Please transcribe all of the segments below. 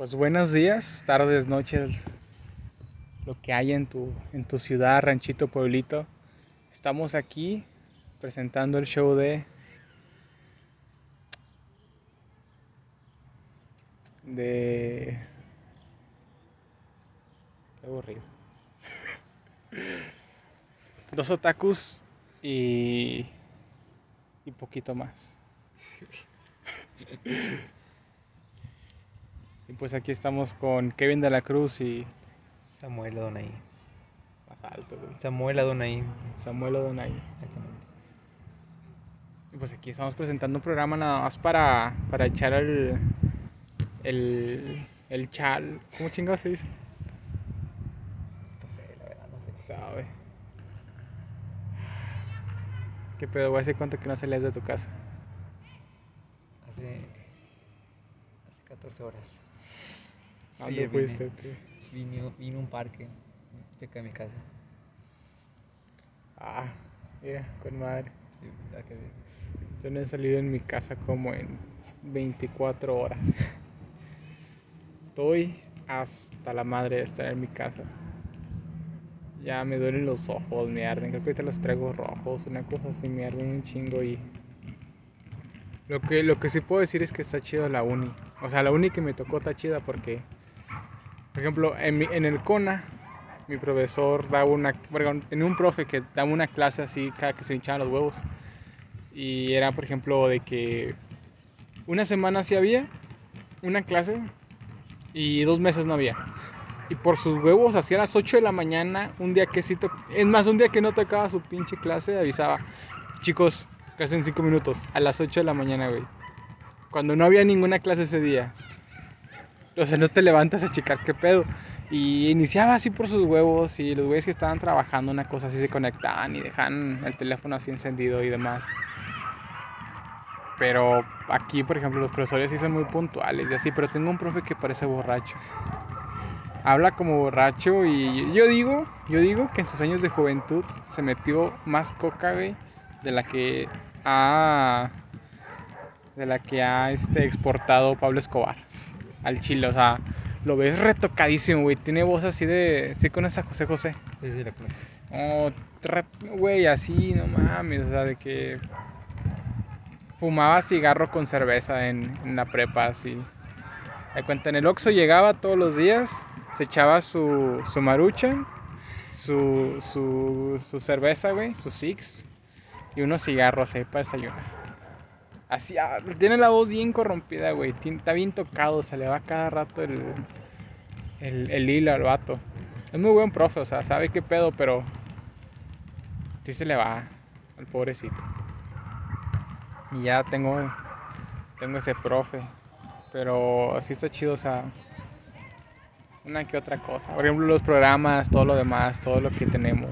Pues buenos días, tardes, noches, lo que hay en tu, en tu ciudad, ranchito, pueblito. Estamos aquí presentando el show de... De... Qué aburrido. Dos otakus y... Y poquito más. Y pues aquí estamos con Kevin de la Cruz y Samuel Adonai. más alto, güey. Samuel Adonai. Samuel O'Donnell. Exactamente. Y pues aquí estamos presentando un programa nada más para, para echar el, el, el chal. ¿Cómo chingado se dice? No sé, la verdad, no sé. Sabe. ¿Qué pedo, güey? ¿Hace cuánto que no salías de tu casa? Hace. Hace 14 horas. ¿A dónde fuiste? vine a un parque cerca de mi casa. Ah, mira, con madre. Yo no he salido en mi casa como en 24 horas. Estoy hasta la madre de estar en mi casa. Ya me duelen los ojos, me arden. Creo que ahorita los traigo rojos, una cosa así, me arden un chingo y... Lo que, lo que sí puedo decir es que está chido la uni. O sea, la uni que me tocó está chida porque... Por ejemplo, en, en el CONA, mi profesor daba una... Bueno, tenía un profe que daba una clase así cada que se hinchaban los huevos. Y era, por ejemplo, de que una semana sí había una clase y dos meses no había. Y por sus huevos, hacía las 8 de la mañana, un día que sí Es más, un día que no tocaba su pinche clase, avisaba, chicos, clase en 5 minutos, a las 8 de la mañana, güey. Cuando no había ninguna clase ese día. O sea, no te levantas a checar qué pedo. Y iniciaba así por sus huevos y los güeyes que estaban trabajando una cosa así se conectaban y dejaban el teléfono así encendido y demás. Pero aquí, por ejemplo, los profesores sí son muy puntuales y así, pero tengo un profe que parece borracho. Habla como borracho y yo digo, yo digo que en sus años de juventud se metió más coca, de la que ha de la que ha este exportado Pablo Escobar al Chile, o sea, lo ves retocadísimo, güey, tiene voz así de sí conoces a José José. Sí, sí, la conozco. Oh, güey, así, no mames, o sea, de que fumaba cigarro con cerveza en, en la prepa, así. De cuenta, en el Oxxo llegaba todos los días, se echaba su, su maruchan, su, su, su cerveza, güey, sus six, y unos cigarros ahí para desayunar. Así, ah, tiene la voz bien corrompida, güey, está bien tocado, se le va cada rato el, el, el hilo al vato. Es muy buen profe, o sea, sabe qué pedo, pero sí se le va al pobrecito. Y ya tengo, tengo ese profe, pero así está chido, o sea, una que otra cosa. Por ejemplo, los programas, todo lo demás, todo lo que tenemos.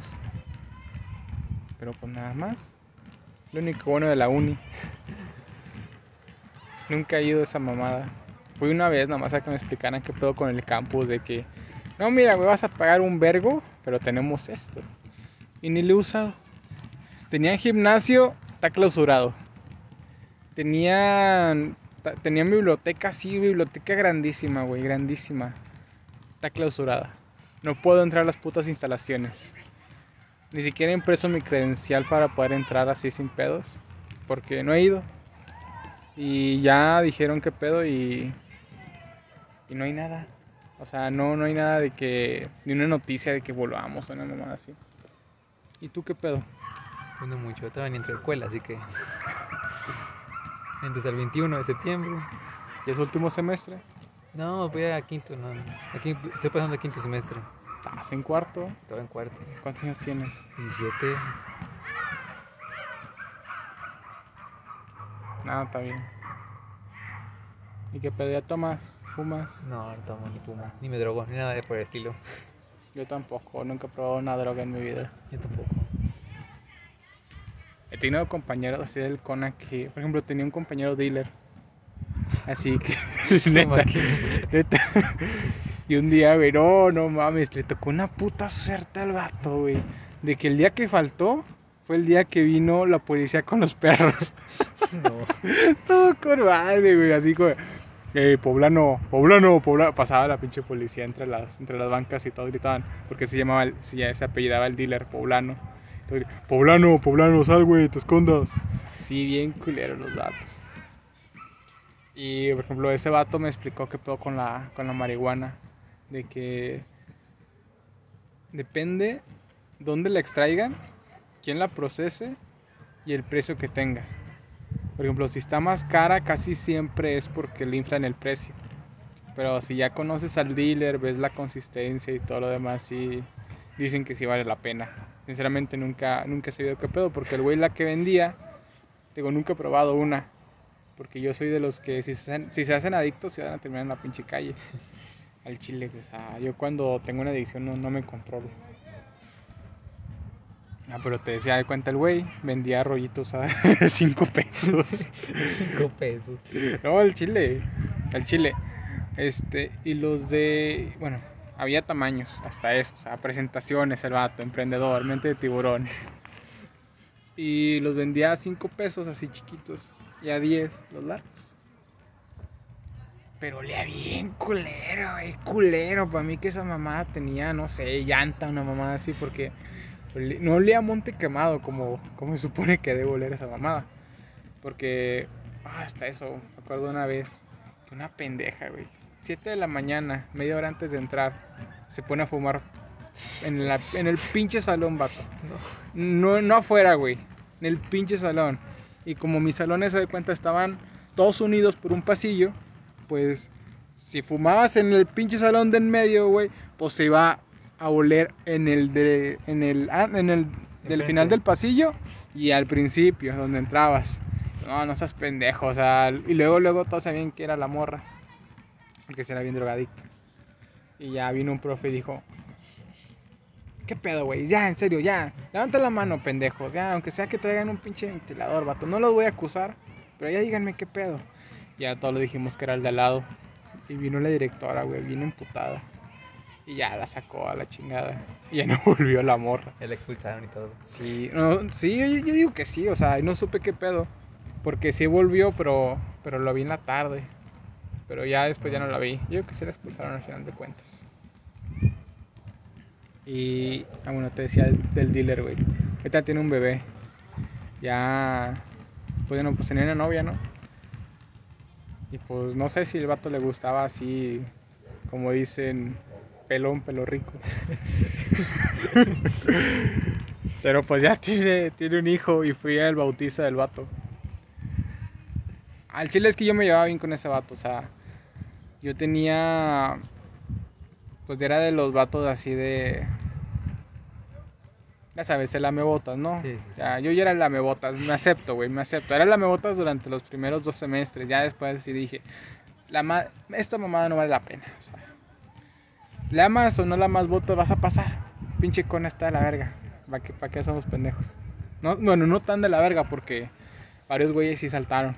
Pero pues nada más. Lo único bueno de la uni. Nunca he ido a esa mamada. Fui una vez nada más a que me explicaran qué pedo con el campus de que no, mira, me vas a pagar un vergo, pero tenemos esto. Y ni lo he usado. Tenían gimnasio, está clausurado. Tenían, tenían biblioteca, sí, biblioteca grandísima, güey, grandísima. Está clausurada. No puedo entrar a las putas instalaciones. Ni siquiera he impreso mi credencial para poder entrar así sin pedos. Porque no he ido. Y ya dijeron qué pedo y... Y no hay nada. O sea, no, no hay nada de que. ni una noticia de que volvamos o una mamada así. ¿Y tú qué pedo? Pues no mucho. Yo todavía ni entré a escuela, así que. Entonces el 21 de septiembre. ¿Y es último semestre? No, voy a quinto, no. Aquí estoy pasando a quinto semestre. ¿Estás en cuarto? Estaba en cuarto. ¿Cuántos años tienes? 17. Nada, está bien. ¿Y qué pedo? ¿Ya tomas? ¿Fumas? No, no tomo ni fumo, ni me drogo, ni nada de por el estilo. Yo tampoco, nunca he probado una droga en mi vida. Yo tampoco. He tenido compañeros así del CONA que, por ejemplo, tenía un compañero dealer. Así que, neta, neta. Y un día, güey, no, no mames, le tocó una puta suerte al vato, güey. De que el día que faltó fue el día que vino la policía con los perros. No. Todo con madre, güey, así como... Eh, poblano, poblano, poblano. Pasaba la pinche policía entre las, entre las bancas y todos gritaban. Porque se llamaba, se, se apellidaba el dealer, poblano. Entonces, poblano, poblano, sal, güey, te escondas. Sí, bien culero los datos. Y, por ejemplo, ese vato me explicó qué pedo con la, con la marihuana. De que depende dónde la extraigan, quién la procese y el precio que tenga. Por ejemplo, si está más cara, casi siempre es porque le inflan el precio. Pero si ya conoces al dealer, ves la consistencia y todo lo demás, sí dicen que sí vale la pena. Sinceramente nunca, nunca he sabido qué pedo, porque el güey la que vendía, digo, nunca probado una. Porque yo soy de los que si se hacen, adictos se van a terminar en la pinche calle. Al chile, o sea, yo cuando tengo una adicción no me controlo. Ah, pero te decía de cuenta el güey, vendía rollitos a 5 pesos. 5 pesos. No, el chile. El chile. Este, y los de. Bueno, había tamaños, hasta eso. O sea, presentaciones, el vato, emprendedor, mente de tiburón. Y los vendía a 5 pesos, así chiquitos. Y a 10, los largos. Pero olía bien culero, güey. Culero. Para mí que esa mamada tenía, no sé, llanta, una mamada así, porque. No olía a monte quemado como, como se supone que debe oler esa mamada. Porque, ah, hasta eso, me acuerdo una vez que una pendeja, güey, 7 de la mañana, media hora antes de entrar, se pone a fumar en, la, en el pinche salón, vato. No. No, no afuera, güey, en el pinche salón. Y como mis salones, se de cuenta, estaban todos unidos por un pasillo, pues si fumabas en el pinche salón de en medio, güey, pues se iba a oler en el de, en el, ah, en el del final del pasillo y al principio, donde entrabas. No, no seas pendejo, o sea, y luego, luego todos sabían que era la morra, porque se era bien drogadicta. Y ya vino un profe y dijo, ¿qué pedo, güey? Ya, en serio, ya, levanta la mano, pendejos, ya, aunque sea que traigan un pinche ventilador, vato, no los voy a acusar, pero ya díganme qué pedo. Ya todos le dijimos que era el de al lado. Y vino la directora, güey, bien emputada. Y ya la sacó a la chingada. Y ya no volvió la morra. Ya la expulsaron y todo. Sí, no, sí, yo, yo digo que sí, o sea, no supe qué pedo. Porque sí volvió, pero, pero lo vi en la tarde. Pero ya después ya no la vi. Yo creo que se la expulsaron al final de cuentas. Y, ah, bueno, te decía del, del dealer, güey. Ahorita tiene un bebé. Ya, pues, no, pues tenía una novia, ¿no? Y pues no sé si el vato le gustaba así, como dicen, pelón, pelo rico. Pero pues ya tiene, tiene un hijo y fui al bautizo del vato. Al chile es que yo me llevaba bien con ese vato, o sea, yo tenía, pues era de los vatos así de, ya sabes, el lamebotas, ¿no? Sí, sí, sí. O sea, yo ya era el lamebotas, me acepto, güey, me acepto. Era el lamebotas durante los primeros dos semestres, ya después sí dije, la ma- esta mamada no vale la pena, o sea, le amas o no la amas botas, vas a pasar. Pinche cona está de la verga. ¿Para qué, para qué somos pendejos? No, bueno, no tan de la verga porque varios güeyes sí saltaron.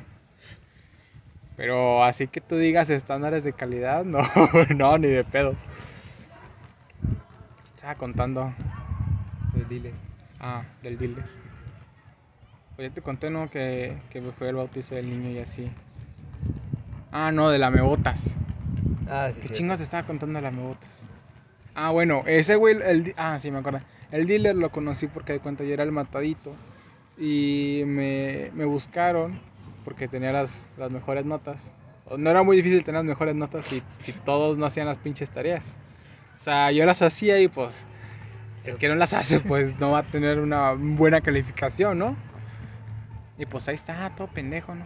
Pero así que tú digas estándares de calidad, no, no, ni de pedo. Estaba contando. Pues dile. Ah, del dealer. Pues ya te conté, ¿no? Que, que fue el bautizo del niño y así. Ah, no, de la mebotas. Ah, sí. ¿Qué sí, chingos te estaba contando las mebotas? Ah, bueno, ese güey, el, ah, sí, me acuerdo. El dealer lo conocí porque de cuenta yo era el matadito. Y me, me buscaron porque tenía las, las mejores notas. No era muy difícil tener las mejores notas si, si todos no hacían las pinches tareas. O sea, yo las hacía y pues el que no las hace pues no va a tener una buena calificación, ¿no? Y pues ahí está, todo pendejo, ¿no?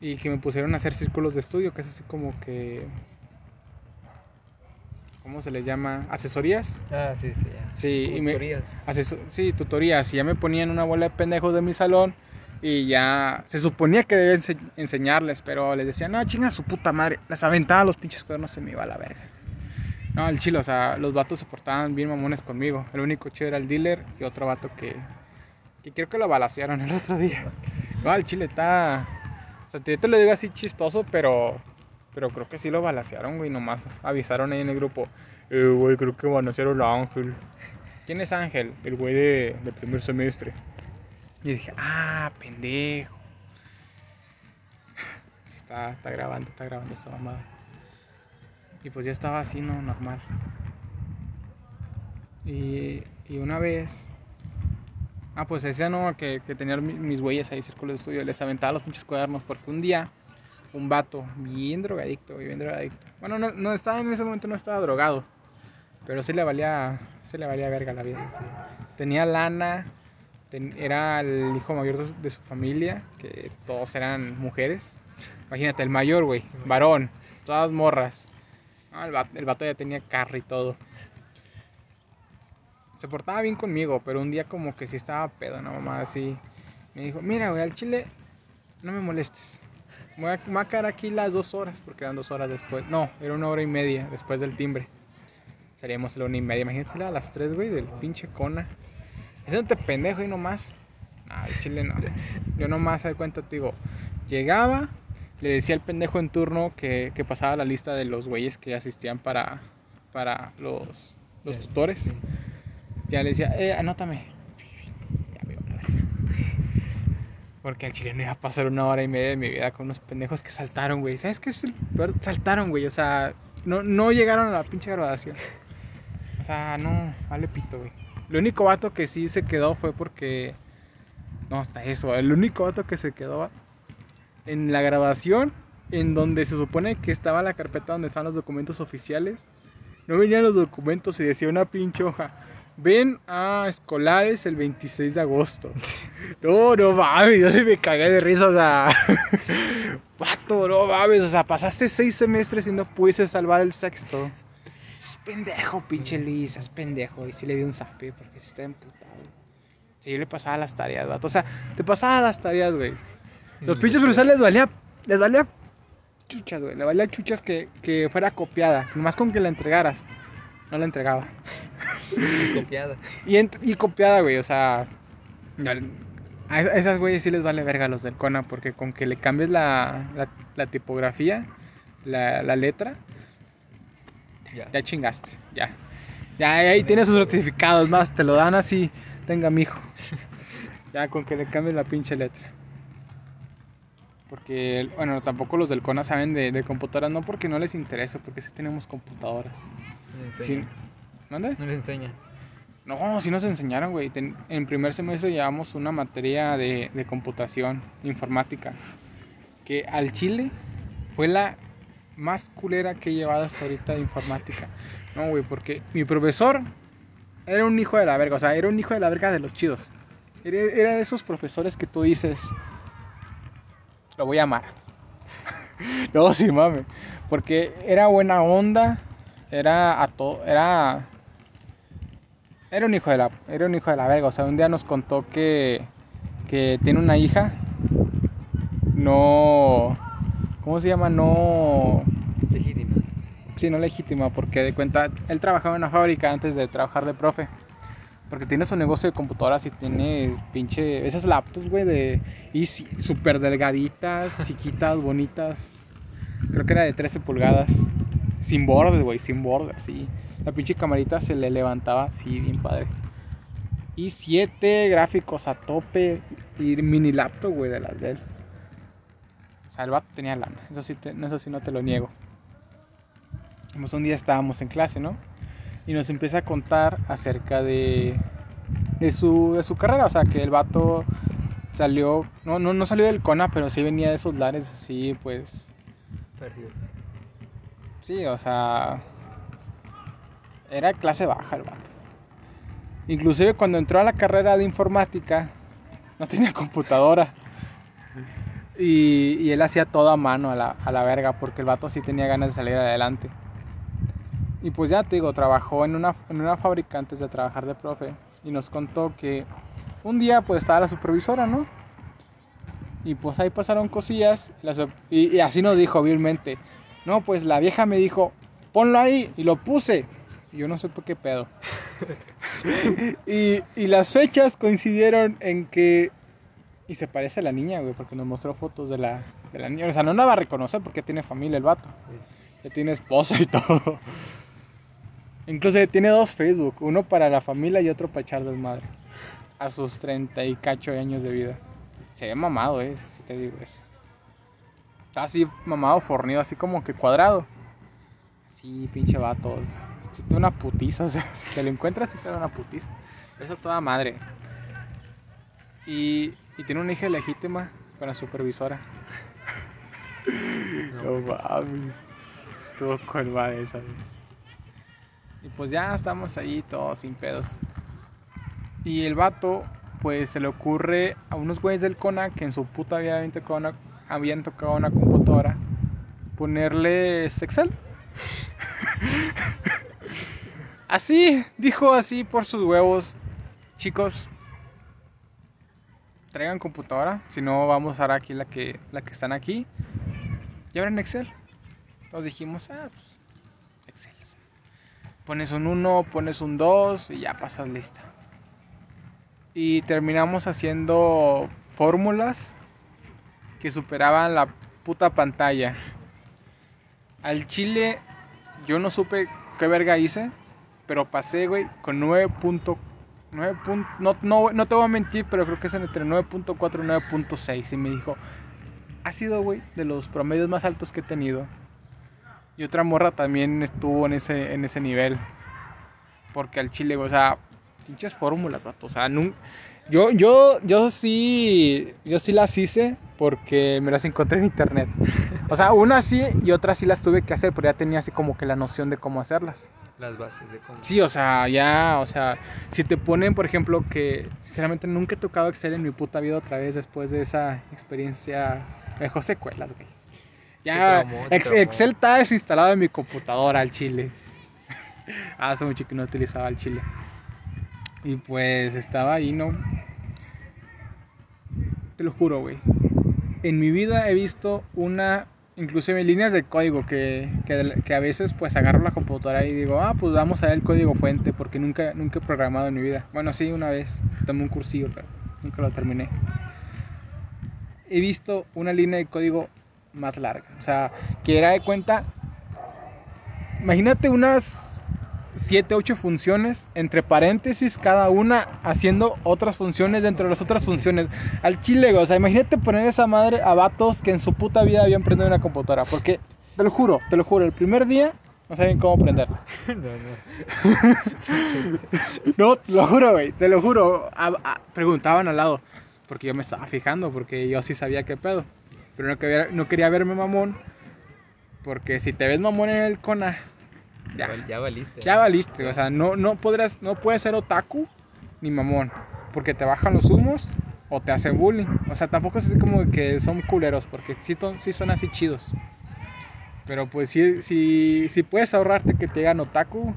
Y que me pusieron a hacer círculos de estudio, que es así como que... ¿Cómo se les llama? ¿Asesorías? Ah, sí, sí, ya. Sí, Como y me- tutorías. Sí, tutorías. Y ya me ponían una bola de pendejos de mi salón. Y ya se suponía que debía ense- enseñarles, pero les decía, no, chinga su puta madre. Las aventaba los pinches cuadernos, se me iba a la verga. No, el chilo, o sea, los vatos se portaban bien mamones conmigo. El único chido era el dealer y otro vato que, que creo que lo balacearon el otro día. No, el chile está. O sea, yo te lo digo así chistoso, pero. Pero creo que sí lo balacearon, güey. Nomás avisaron ahí en el grupo. Eh, güey, creo que balacearon a Ángel. ¿Quién es Ángel? El güey de, de primer semestre. Y dije, ah, pendejo. Sí está, está grabando, está grabando esta mamada. Y pues ya estaba así, ¿no? Normal. Y, y una vez. Ah, pues decía, ¿no? Que, que tenía mi- mis güeyes ahí, círculos de estudio. Les aventaba los pinches cuadernos porque un día. Un vato, bien drogadicto, bien drogadicto. Bueno, no, estaba en ese momento, no estaba drogado. Pero sí le valía, sí le valía verga la vida. Tenía lana, era el hijo mayor de su, de su familia, que todos eran mujeres. Imagínate, el mayor, güey, varón, todas morras. Ah, el, vato, el vato ya tenía carro y todo. Se portaba bien conmigo, pero un día como que sí estaba pedo, una mamá así. Me dijo, mira, güey, al chile no me molestes. Me voy a, me voy a quedar aquí las dos horas, porque eran dos horas después. No, era una hora y media después del timbre. Seríamos a la una y media. Imagínate a las tres, güey, del pinche cona. Ese no te pendejo y nomás. No, el chile no. Yo nomás, de cuenta, te digo, llegaba, le decía al pendejo en turno que, que pasaba la lista de los güeyes que asistían para, para los, los tutores. sí. Ya le decía, eh, anótame. Ya me iba a verga. Porque al chile no iba a pasar una hora y media de mi vida con unos pendejos que saltaron, güey. ¿Sabes qué es el peor? Saltaron, güey. O sea, no, no llegaron a la pinche graduación. O sea, no, vale pito, güey. El único vato que sí se quedó fue porque. No, hasta eso. El único vato que se quedó en la grabación, en donde se supone que estaba la carpeta donde están los documentos oficiales. No venían los documentos y decía una pinche hoja. Ven a escolares el 26 de agosto. No, no mames, yo sí me cagué de risa, o sea. Vato, no mames, o sea, pasaste seis semestres y no pudiste salvar el sexto. Es pendejo, pinche Luis, es pendejo. Y sí le di un zape porque sí está emputado. Sí, yo le pasaba las tareas, vato. O sea, te pasaba las tareas, güey. Los pinches profesores les valía, les valía chuchas, güey. Le valía chuchas que, que fuera copiada. Nomás con que la entregaras. No la entregaba. copiada. Y, ent- y copiada, güey, o sea. A es- a esas güeyes sí les vale verga a los del CONA, porque con que le cambies la, la, la tipografía, la, la letra, Ya. ya chingaste, ya. Ya ahí tienes sus certificados, más te lo dan así, tenga mijo. Ya con que le cambies la pinche letra. Porque, bueno, tampoco los del CONA saben de, de computadoras, no porque no les interesa, porque sí tenemos computadoras. Sí. ¿Mande? No les enseña. No, sí nos enseñaron, güey. Ten- en primer semestre llevamos una materia de, de computación, informática, que al chile fue la más culera que he llevado hasta ahorita de informática. No, güey, porque mi profesor era un hijo de la verga, o sea, era un hijo de la verga de los chidos. Era, era de esos profesores que tú dices, lo voy a amar. no, sí, mame. Porque era buena onda, era a todo, era era un hijo de la, era un hijo de la verga. O sea, un día nos contó que, que tiene una hija. No. ¿Cómo se llama? No. Legítima. Sí, no legítima, porque de cuenta. Él trabajaba en una fábrica antes de trabajar de profe. Porque tiene su negocio de computadoras y tiene pinche. Esas laptops, güey, de. Y súper delgaditas, chiquitas, bonitas. Creo que era de 13 pulgadas. Sin bordes, güey, sin bordes, sí. La pinche camarita se le levantaba, sí, bien padre. Y 7 gráficos a tope y mini laptop, güey, de las de él. O sea, el vato tenía lana, eso sí, te- eso sí no te lo niego. Pues un día estábamos en clase, ¿no? Y nos empieza a contar acerca de, de, su, de su carrera. O sea, que el vato salió, no, no, no salió del CONA, pero sí venía de esos lares así, pues, Partidos. Sí, o sea, era clase baja el vato. Inclusive cuando entró a la carrera de informática, no tenía computadora. Y, él hacía todo a mano a la, a la verga, porque el vato sí tenía ganas de salir adelante. Y pues ya te digo, trabajó en una, en una fábrica antes de trabajar de profe. Y nos contó que un día pues estaba la supervisora, ¿no? Y pues ahí pasaron cosillas. y, y así nos dijo hábilmente. No, pues la vieja me dijo, ponlo ahí. Y lo puse. Yo no sé por qué pedo. y, y las fechas coincidieron en que... Y se parece a la niña, güey, porque nos mostró fotos de la, de la niña. O sea, no la va a reconocer porque tiene familia el vato. Ya tiene esposa y todo. Incluso tiene dos Facebook, uno para la familia y otro para echar desmadre. A sus 30 y cacho años de vida. Se ve mamado, eh, si te digo eso. Está así mamado, fornido, así como que cuadrado. Sí, pinche vato. Si te da una putiza, o sea, si te lo encuentras, si te da una putiza. Eso toda madre. Y, y tiene una hija legítima con la supervisora. No mames. Estuvo con madre esa vez. Y pues ya estamos ahí todos sin pedos. Y el vato, pues se le ocurre a unos güeyes del CONA que en su puta vida habían tocado una, habían tocado una computadora ponerle Excel. Así, dijo así por sus huevos. Chicos, traigan computadora, si no vamos a usar aquí la que, la que están aquí. Y ahora en Excel. Entonces dijimos, ah, pues, Excel. Pones un 1, pones un 2 y ya pasas lista. Y terminamos haciendo fórmulas que superaban la puta pantalla. Al chile, yo no supe qué verga hice, pero pasé, güey, con 9.9. punto- No, no, no te voy a mentir, pero creo que es entre 9.4 y 9.6. Y me dijo, ha sido, güey, de los promedios más altos que he tenido. Y otra morra también estuvo en ese, en ese nivel. Porque al chile, o sea, pinches fórmulas, vato. O sea, yo, yo, yo sí, yo sí las hice porque me las encontré en internet. O sea, una sí y otra sí las tuve que hacer, pero ya tenía así como que la noción de cómo hacerlas. Las bases de cómo. Sí, o sea, ya, o sea, si te ponen, por ejemplo, que sinceramente nunca he tocado Excel en mi puta vida otra vez después de esa experiencia, me dejó secuelas, güey. Ya, Ex-. Excel está desinstalado en mi computadora al chile. Hace mucho que no utilizaba el chile. Y pues estaba ahí, ¿no? Te lo juro, güey. En mi vida he visto una, inclusive líneas de código que, que, que a veces pues agarro la computadora y digo, ah, pues vamos a ver el código fuente porque nunca, nunca he programado en mi vida. Bueno, sí, una vez, tomé un cursillo, pero nunca lo terminé. He visto una línea de código más larga. O sea, que era de cuenta. Imagínate unas 7, 8 funciones entre paréntesis cada una haciendo otras funciones dentro de las otras funciones. Al chile, o sea, imagínate poner esa madre a vatos que en su puta vida habían prendido una computadora. Porque, te lo juro, te lo juro, el primer día no sabían cómo prenderla. no, no. No, te lo juro, güey, te lo juro. A- a- preguntaban al lado, porque yo me estaba fijando, porque yo sí sabía qué pedo. Pero no quería, no quería verme mamón, porque si te ves mamón en el Kona, Ya, ya, val- ya valiste. ya valiste. O sea, no, no podrás, no puedes ser otaku ni mamón, porque te bajan los humos o te hacen bullying. O sea, tampoco es así como que son culeros, porque sí, sí son así chidos. Pero pues sí, sí, sí puedes ahorrarte que te digan otaku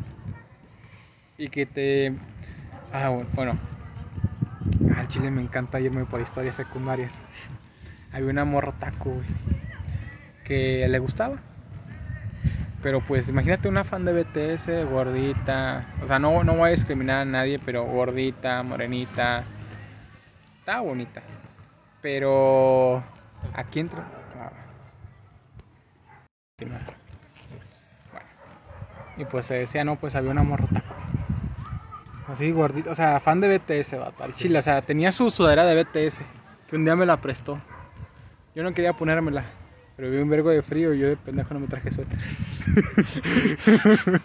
y que te... Ah, bu- bueno. Al chile me encanta irme por historias secundarias. Había una morra otaku, güey, que le gustaba. Pero pues imagínate una fan de BTS, gordita. O sea, no, no voy a discriminar a nadie, pero gordita, morenita. Estaba bonita. Pero aquí entra. ah. Bueno. Y pues se decía, no, pues había una morra otaku. Así gordita, o sea, fan de BTS, vato, al Sí. chile, o sea, tenía su sudadera de BTS, que un día me la prestó. Yo no quería ponérmela, pero vi un vergo de frío y yo de pendejo no me traje suéter.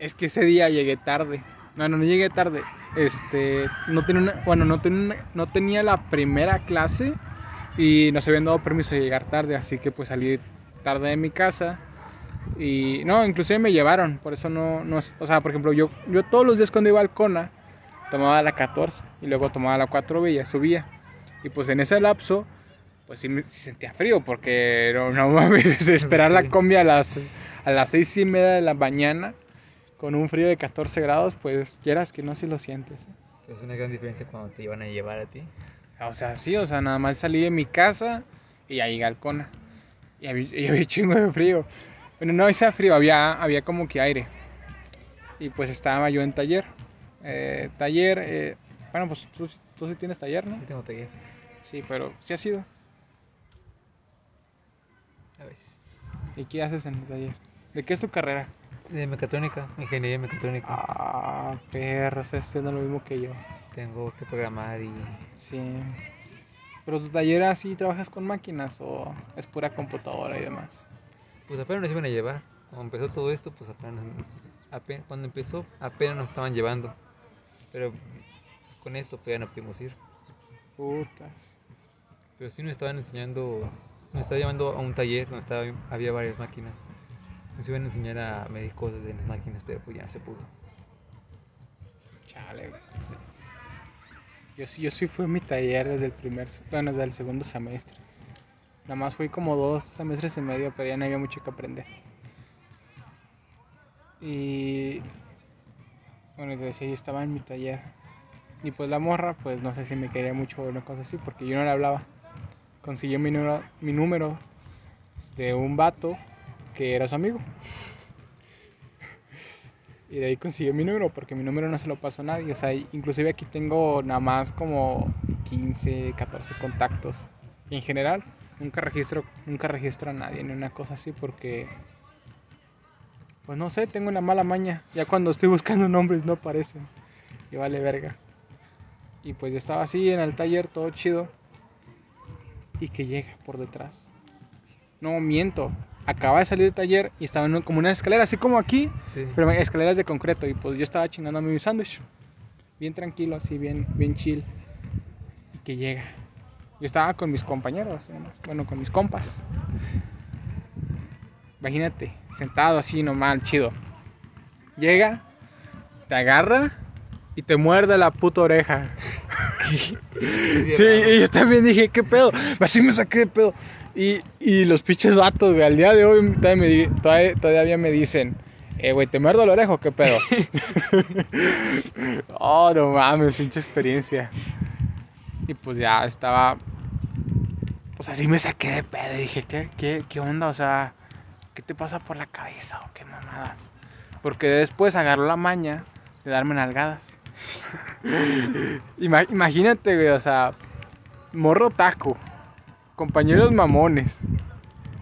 es que ese día llegué tarde. No, no, no llegué tarde. Este, no tenía una, bueno, no tenía, no tenía la primera clase y nos habían dado permiso de llegar tarde, así que pues salí tarde de mi casa. Y no, inclusive me llevaron, por eso no, no o sea, por ejemplo, yo, yo todos los días cuando iba al Cona, tomaba la 14 y luego tomaba la 4 y ya subía. Y pues en ese lapso, pues sí, me, sí sentía frío, porque no, no mames, esperar la combi a las, a las 6 y media de la mañana con un frío de 14 grados, pues quieras que no, si lo sientes. Es una gran diferencia cuando te iban a llevar a ti. O sea, sí, o sea, nada más salí de mi casa y ya llegué al Cona. Y había, y había chingo de frío. Bueno, no hacía frío, había, había como que aire. Y pues estaba yo en taller. Eh, taller, eh, bueno, pues tú, tú sí tienes taller, ¿no? Sí, tengo taller. Sí, pero sí has ido. A veces. ¿Y qué haces en el taller? ¿De qué es tu carrera? De mecatrónica, ingeniería mecatrónica. Ah, perro, estás haciendo lo mismo que yo. Tengo que programar y. Sí. Pero tu taller así trabajas con máquinas o es pura computadora y demás. Pues apenas nos iban a llevar. Cuando empezó todo esto, pues apenas, nos- ape- cuando empezó, apenas nos estaban llevando. Pero con esto pues ya no pudimos ir. Putas. Pero sí nos estaban enseñando, nos estaba llevando a un taller donde estaba, había varias máquinas. Nos iban a enseñar a medir cosas de las máquinas, pero pues ya no se pudo. Chale, güey. Yo sí, fui a mi taller desde el primer, bueno, desde el segundo semestre. Nada más fui como dos semestres y medio, pero ya no había mucho que aprender. Y bueno, te decía, yo estaba en mi taller. Y pues la morra, pues no sé si me quería mucho o una cosa así, porque yo no le hablaba. Consiguió mi número, mi número de un vato que era su amigo. Y de ahí consiguió mi número, porque mi número no se lo pasó a nadie. O sea, inclusive aquí tengo nada más como 15, 14 contactos. En general, nunca registro, nunca registro a nadie ni una cosa así porque... Pues no sé, tengo una mala maña. Ya cuando estoy buscando nombres no aparecen. Y vale verga. Y pues yo estaba así en el taller, todo chido. Y que llega por detrás. No, miento. Acaba de salir del taller y estaba en como una escalera, así como aquí, Sí. pero escaleras de concreto. Y pues yo estaba chingándome mi sándwich. Bien tranquilo, así, bien, bien chill. Y que llega. Yo estaba con mis compañeros, ¿no? bueno, con mis compas. Imagínate, sentado así nomás, chido. Llega, te agarra y te muerde la puta oreja. Sí, y yo también dije, ¿qué pedo? Así me saqué de pedo. Y, y los pinches vatos, güey, al día de hoy todavía me, di- todavía, todavía me dicen, eh, güey, ¿te muerdo la oreja o qué pedo? oh, no mames, pinche experiencia. Y pues ya estaba, pues así me saqué de pedo y dije, ¿qué, qué, qué onda? O sea, ¿qué te pasa por la cabeza o qué mamadas? Porque después agarró la maña de darme nalgadas. Ima- imagínate, güey, o sea, morro taco, compañeros mamones.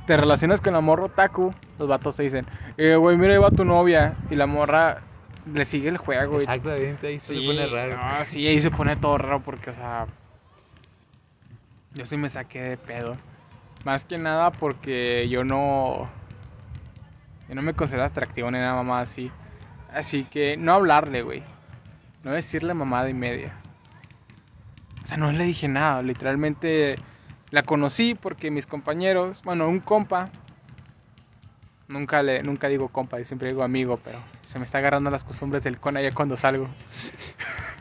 Te relacionas con la morro taco, los vatos te dicen, eh, güey, mira, ahí va tu novia. Y la morra le sigue el juego. Exactamente, ahí se pone raro. no, sí, ahí se pone todo raro porque, o sea, yo sí me saqué de pedo. Más que nada porque yo no, yo no me considero atractivo ni nada mamá así. Así que no hablarle, güey. No decirle mamada y media. O sea, no le dije nada. Literalmente la conocí porque mis compañeros, bueno, un compa. Nunca le, nunca digo compa, siempre digo amigo, pero se me está agarrando las costumbres del cona ya cuando salgo.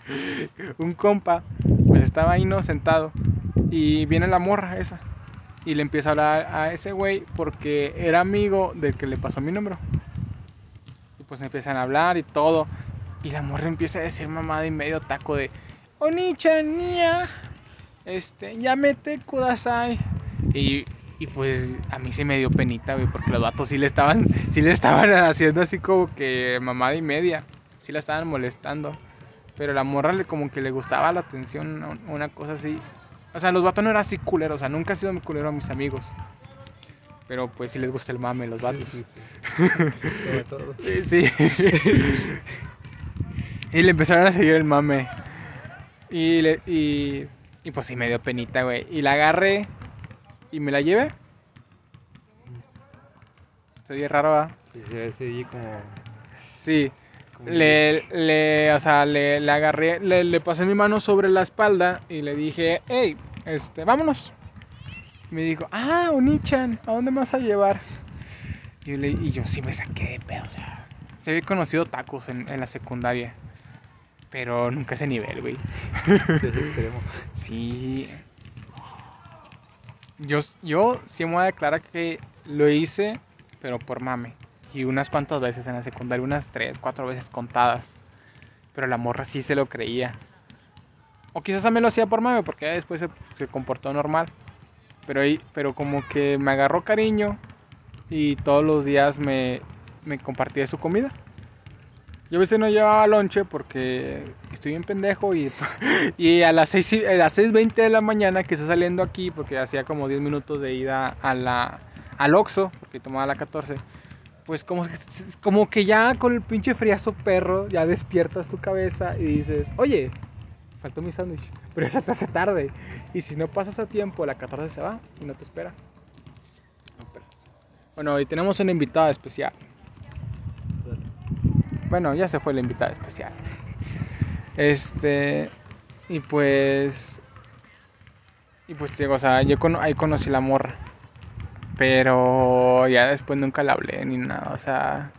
un compa, pues estaba ahí no sentado y viene la morra esa y le empieza a hablar a ese güey porque era amigo del que le pasó mi número. Y pues empiezan a hablar y todo. Y la morra empieza a decir mamada y medio taco de Onichan, nia, este, yamete kudasai. Y, y pues a mí se me dio penita, güey, porque los vatos sí le estaban, sí le estaban haciendo así como que mamada y media. Sí la estaban molestando. Pero la morra le como que le gustaba la atención, una- una cosa así. O sea, los vatos no eran así culeros, o sea, nunca he sido muy culero a mis amigos. Pero pues sí les gusta el mame, los vatos. Sí, sí, sí. Sí. y le empezaron a seguir el mame. Y, le, y, y pues sí me dio penita, güey. Y la agarré y me la llevé. Se oye raro, ¿ah? Sí, sí, ese día como... Sí. como Le, le, o sea, le, le agarré, le, le pasé mi mano sobre la espalda y le dije, hey, este, vámonos. Me dijo, ah, Onichan, ¿a dónde me vas a llevar? Y yo, le- y yo sí me saqué de pedo, o sea, se había conocido tacos en, en la secundaria, pero nunca ese nivel, güey. Sí. Yo, yo sí me voy a declarar que lo hice, pero por mame. Y unas cuantas veces en la secundaria, unas tres, cuatro veces contadas. Pero la morra sí se lo creía. O quizás también lo hacía por mame, porque después se, se comportó normal. Pero, pero como que me agarró cariño y todos los días me, me compartía su comida. Yo a veces no llevaba lonche porque estoy bien pendejo y, y a las 6 y- a las 6.20 de la mañana que estoy saliendo aquí porque hacía como 10 minutos de ida a la, al Oxxo porque tomaba la 14 pues como, como que ya con el pinche friazo perro ya despiertas tu cabeza y dices oye faltó mi sándwich pero esa te hace tarde. Y si no pasas a tiempo, la 14 se va y no te espera. Bueno, hoy tenemos una invitada especial. Bueno, ya se fue la invitada especial. Este. Y pues. Y pues, digo, o sea, yo cono- ahí conocí la morra. Pero ya después nunca la hablé ni nada. O sea.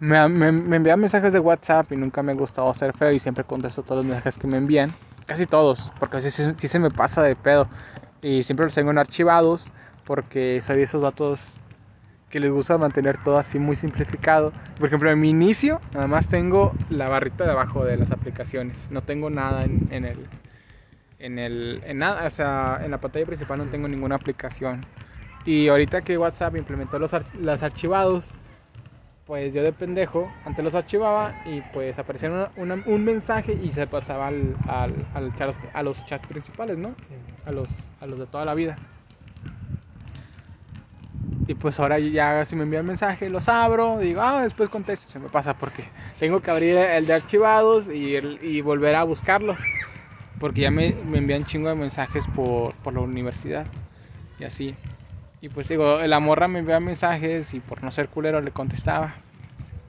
Me, me, me envían mensajes de WhatsApp y nunca me ha gustado ser feo y siempre contesto todos los mensajes que me envían. Casi todos, porque así sí, sí se me pasa de pedo. Y siempre los tengo en archivados porque soy esos datos que les gusta mantener todo así muy simplificado. Por ejemplo, en mi inicio nada más tengo la barrita de abajo de las aplicaciones. No tengo nada en, en el en el en nada, o sea, en la pantalla principal no Sí. tengo ninguna aplicación. Y ahorita que WhatsApp implementó los, ar- los archivados, pues yo de pendejo antes los archivaba y pues aparecía una- una- un mensaje y se pasaba al, al, al chat- a los chats principales, ¿no? Sí. a los, a los de toda la vida. Y pues ahora ya si me envían mensaje, los abro, digo, ah, después contesto, se me pasa porque tengo que abrir el de archivados y, volver a buscarlo. Porque ya me, me envían chingo de mensajes por, por la universidad y así. Y pues digo, la morra me envía mensajes y por no ser culero le contestaba.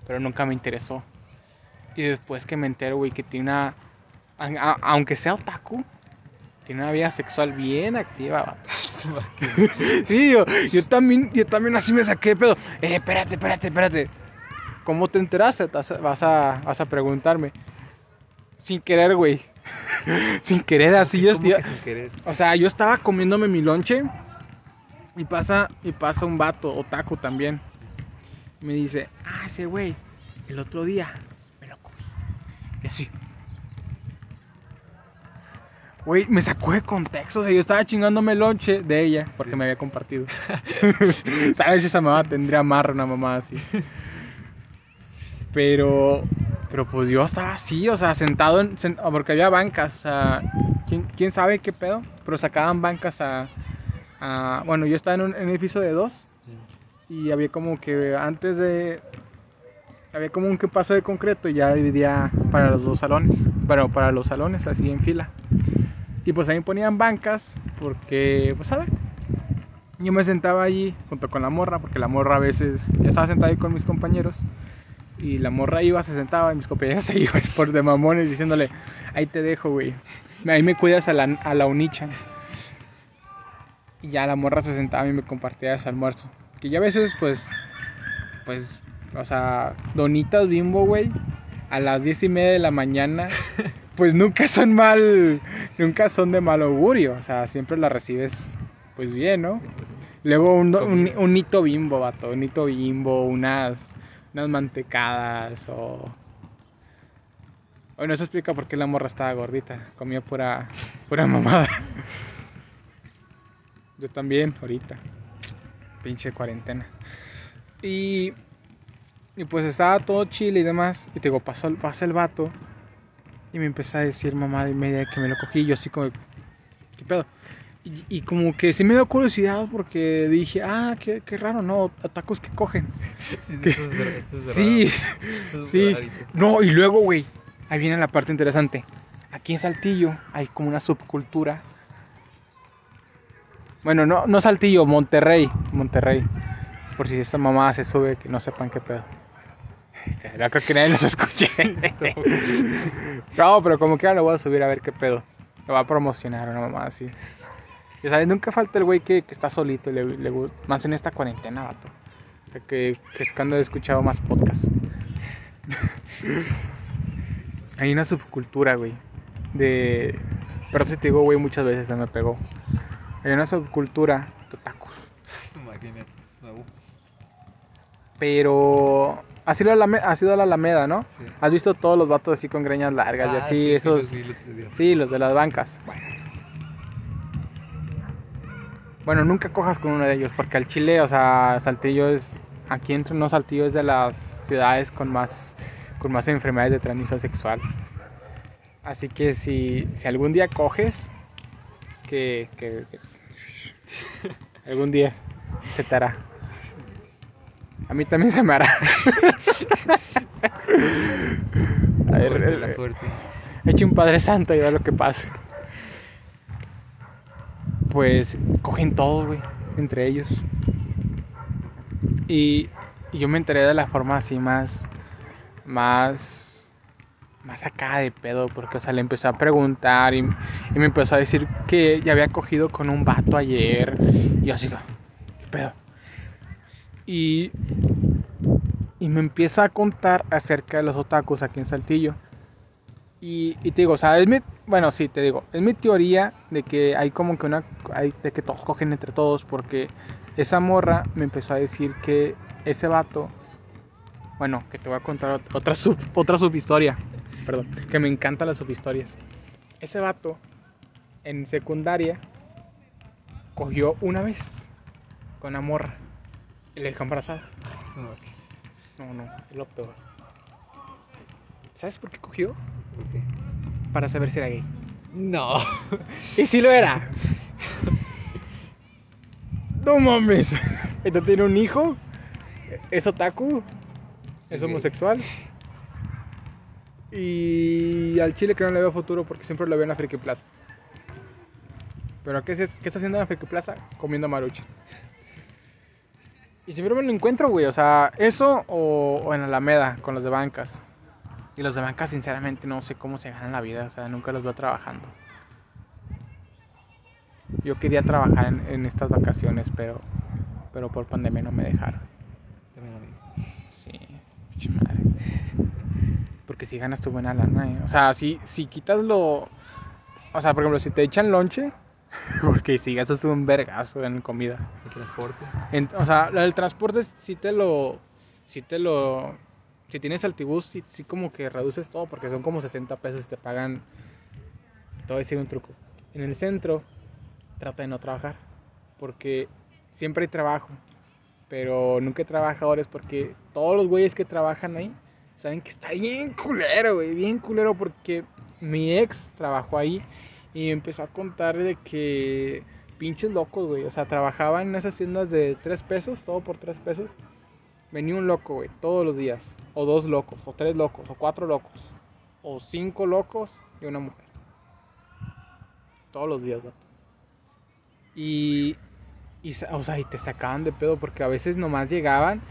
Pero nunca me interesó. Y después que me entero, güey, que tiene una... aunque sea otaku, tiene una vida sexual bien activa, vato. Sí, yo, yo también, yo también así me saqué de pedo. Eh, espérate, espérate, espérate. ¿Cómo te enteraste? Te Vas a, vas a, preguntarme. Sin querer, güey. sin querer, así yo ¿Cómo estoy. que sin querer? O sea, yo estaba comiéndome mi lonche y pasa y pasa un vato, otaku también. Me dice, ah, ese güey, el otro día me lo cogí. Y así. Güey, me sacó de contexto. O sea, yo estaba chingándome el lonche de ella porque me había compartido. ¿Sabes? Esa mamá tendría amarre una mamá así. Pero, pero pues yo estaba así, o sea, sentado en. sent- porque había bancas, o sea, ¿quién, quién sabe qué pedo? Pero sacaban bancas a. a- bueno, yo estaba en un, en edificio de dos Sí. y había como que antes de había como un que paso de concreto y ya dividía para los dos salones pero para los salones así en fila y pues ahí ponían bancas porque pues saben yo me sentaba allí junto con la morra porque la morra a veces yo estaba sentado ahí con mis compañeros y la morra iba se sentaba y mis compañeros se iban por de mamones diciéndole ahí te dejo güey. Ahí me cuidas a la, a la unicha y ya la morra se sentaba y me compartía su almuerzo. Que ya a veces, pues, pues, o sea, donitas bimbo, güey, a las diez y media de la mañana, pues nunca son mal, nunca son de mal augurio. O sea, siempre las recibes, pues bien, ¿no? Luego un, un, hito bimbo, vato, un hito bimbo, unas, unas mantecadas o... Bueno, eso explica por qué la morra estaba gordita, comía pura, pura mamada. Yo también, ahorita. Pinche cuarentena. Y, y pues estaba todo chile y demás. Y te digo, pasó, el- pasa el vato. Y me empezó a decir mamá de media que me lo cogí. Y yo así como, ¿qué pedo? Y, y como que sí me dio curiosidad porque dije, ah, qué, qué raro, ¿no? Atacos que cogen. Sí, ¿Qué? eso es raro, eso es Sí, raro. No, y luego, güey, ahí viene la parte interesante. Aquí en Saltillo hay como una subcultura. Bueno, no, no Saltillo, Monterrey. Monterrey. Por si esta mamá se sube, que no sepan qué pedo. No creo que nadie los escuche. no, pero como quiera lo voy a subir a ver qué pedo. Lo va a promocionar una mamá así. Ya sabes, nunca falta el güey que, que está solito y le, le más en esta cuarentena, vato. Que, que es cuando he escuchado más podcasts. Hay una subcultura, güey. De. Pero si te digo, güey, muchas veces se me pegó. Hay una subcultura de tacos. Pero. Ha sido, a la, ha sido a la Alameda, ¿no? Sí. Has visto todos los vatos así con greñas largas y Ah, así, sí, sí, esos. los vi. Sí, los de las bancas. Bueno. Bueno, nunca cojas con uno de ellos, porque al Chile, o sea, Saltillo es. Aquí entre no Saltillo es de las ciudades con más. con más enfermedades de transmisión sexual. Así que si, si algún día coges, que, que- que- algún día se te hará. A mí también se me hará. A ver, suerte, la suerte. Eche un Padre Santo y ver lo que pase. pues cogen todos, güey, entre ellos. Y, y yo me enteré de la forma así más, más, más acá de pedo, porque, o sea, le empezó a preguntar y, y me empezó a decir que ya había cogido con un vato ayer. Y yo así, ¿qué pedo? Y, y me empieza a contar acerca de los otakus aquí en Saltillo. Y, y te digo, o sea, es mi, bueno, sí, te digo, es mi teoría de que hay como que una, hay, de que todos cogen entre todos, porque esa morra me empezó a decir que ese vato, bueno, que te voy a contar ot- otra sub, otra subhistoria, perdón, que me encantan las subhistorias. Ese vato, en secundaria, cogió una vez con una morra y le dejó embarazada. No. No, es lo peor. ¿Sabes por qué cogió? ¿Por qué? Para saber si era gay. No. Y sí lo era. No mames. Entonces tiene un hijo. Es otaku. Es homosexual. Y al chile que no le veo futuro porque siempre lo veo en la Friki Plaza. ¿Pero qué, se- qué está haciendo en la Friki Plaza? Comiendo marucha. Y siempre me lo encuentro, güey. O sea, eso o, en Alameda con los de bancas. Y los de bancas, sinceramente, no sé cómo se ganan la vida. O sea, nunca los veo trabajando. Yo quería trabajar en, estas vacaciones, pero, pero por pandemia no me dejaron. Sí, madre. Porque si ganas tu buena lana, ¿eh? O sea, si, si quitas lo... O sea, por ejemplo, si te echan lonche, porque si gastas un vergazo en comida. El transporte. En- o sea, del transporte si te lo... Si te lo... Si tienes altibús, sí, sí como que reduces todo, porque son como 60 pesos y te pagan... Te voy a decir un truco. En el centro, trata de no trabajar, porque siempre hay trabajo, pero nunca hay trabajadores, porque todos los güeyes que trabajan ahí saben que está bien culero, güey, bien culero, porque mi ex trabajó ahí y empezó a contar de que pinches locos, güey, o sea, trabajaba en esas tiendas de 3 pesos, todo por 3 pesos. Venía un loco, güey, todos los días, o dos locos, o tres locos, o cuatro locos, o cinco locos y una mujer. Todos los días, vato. Y, y, o sea, y te sacaban de pedo porque a veces nomás llegaban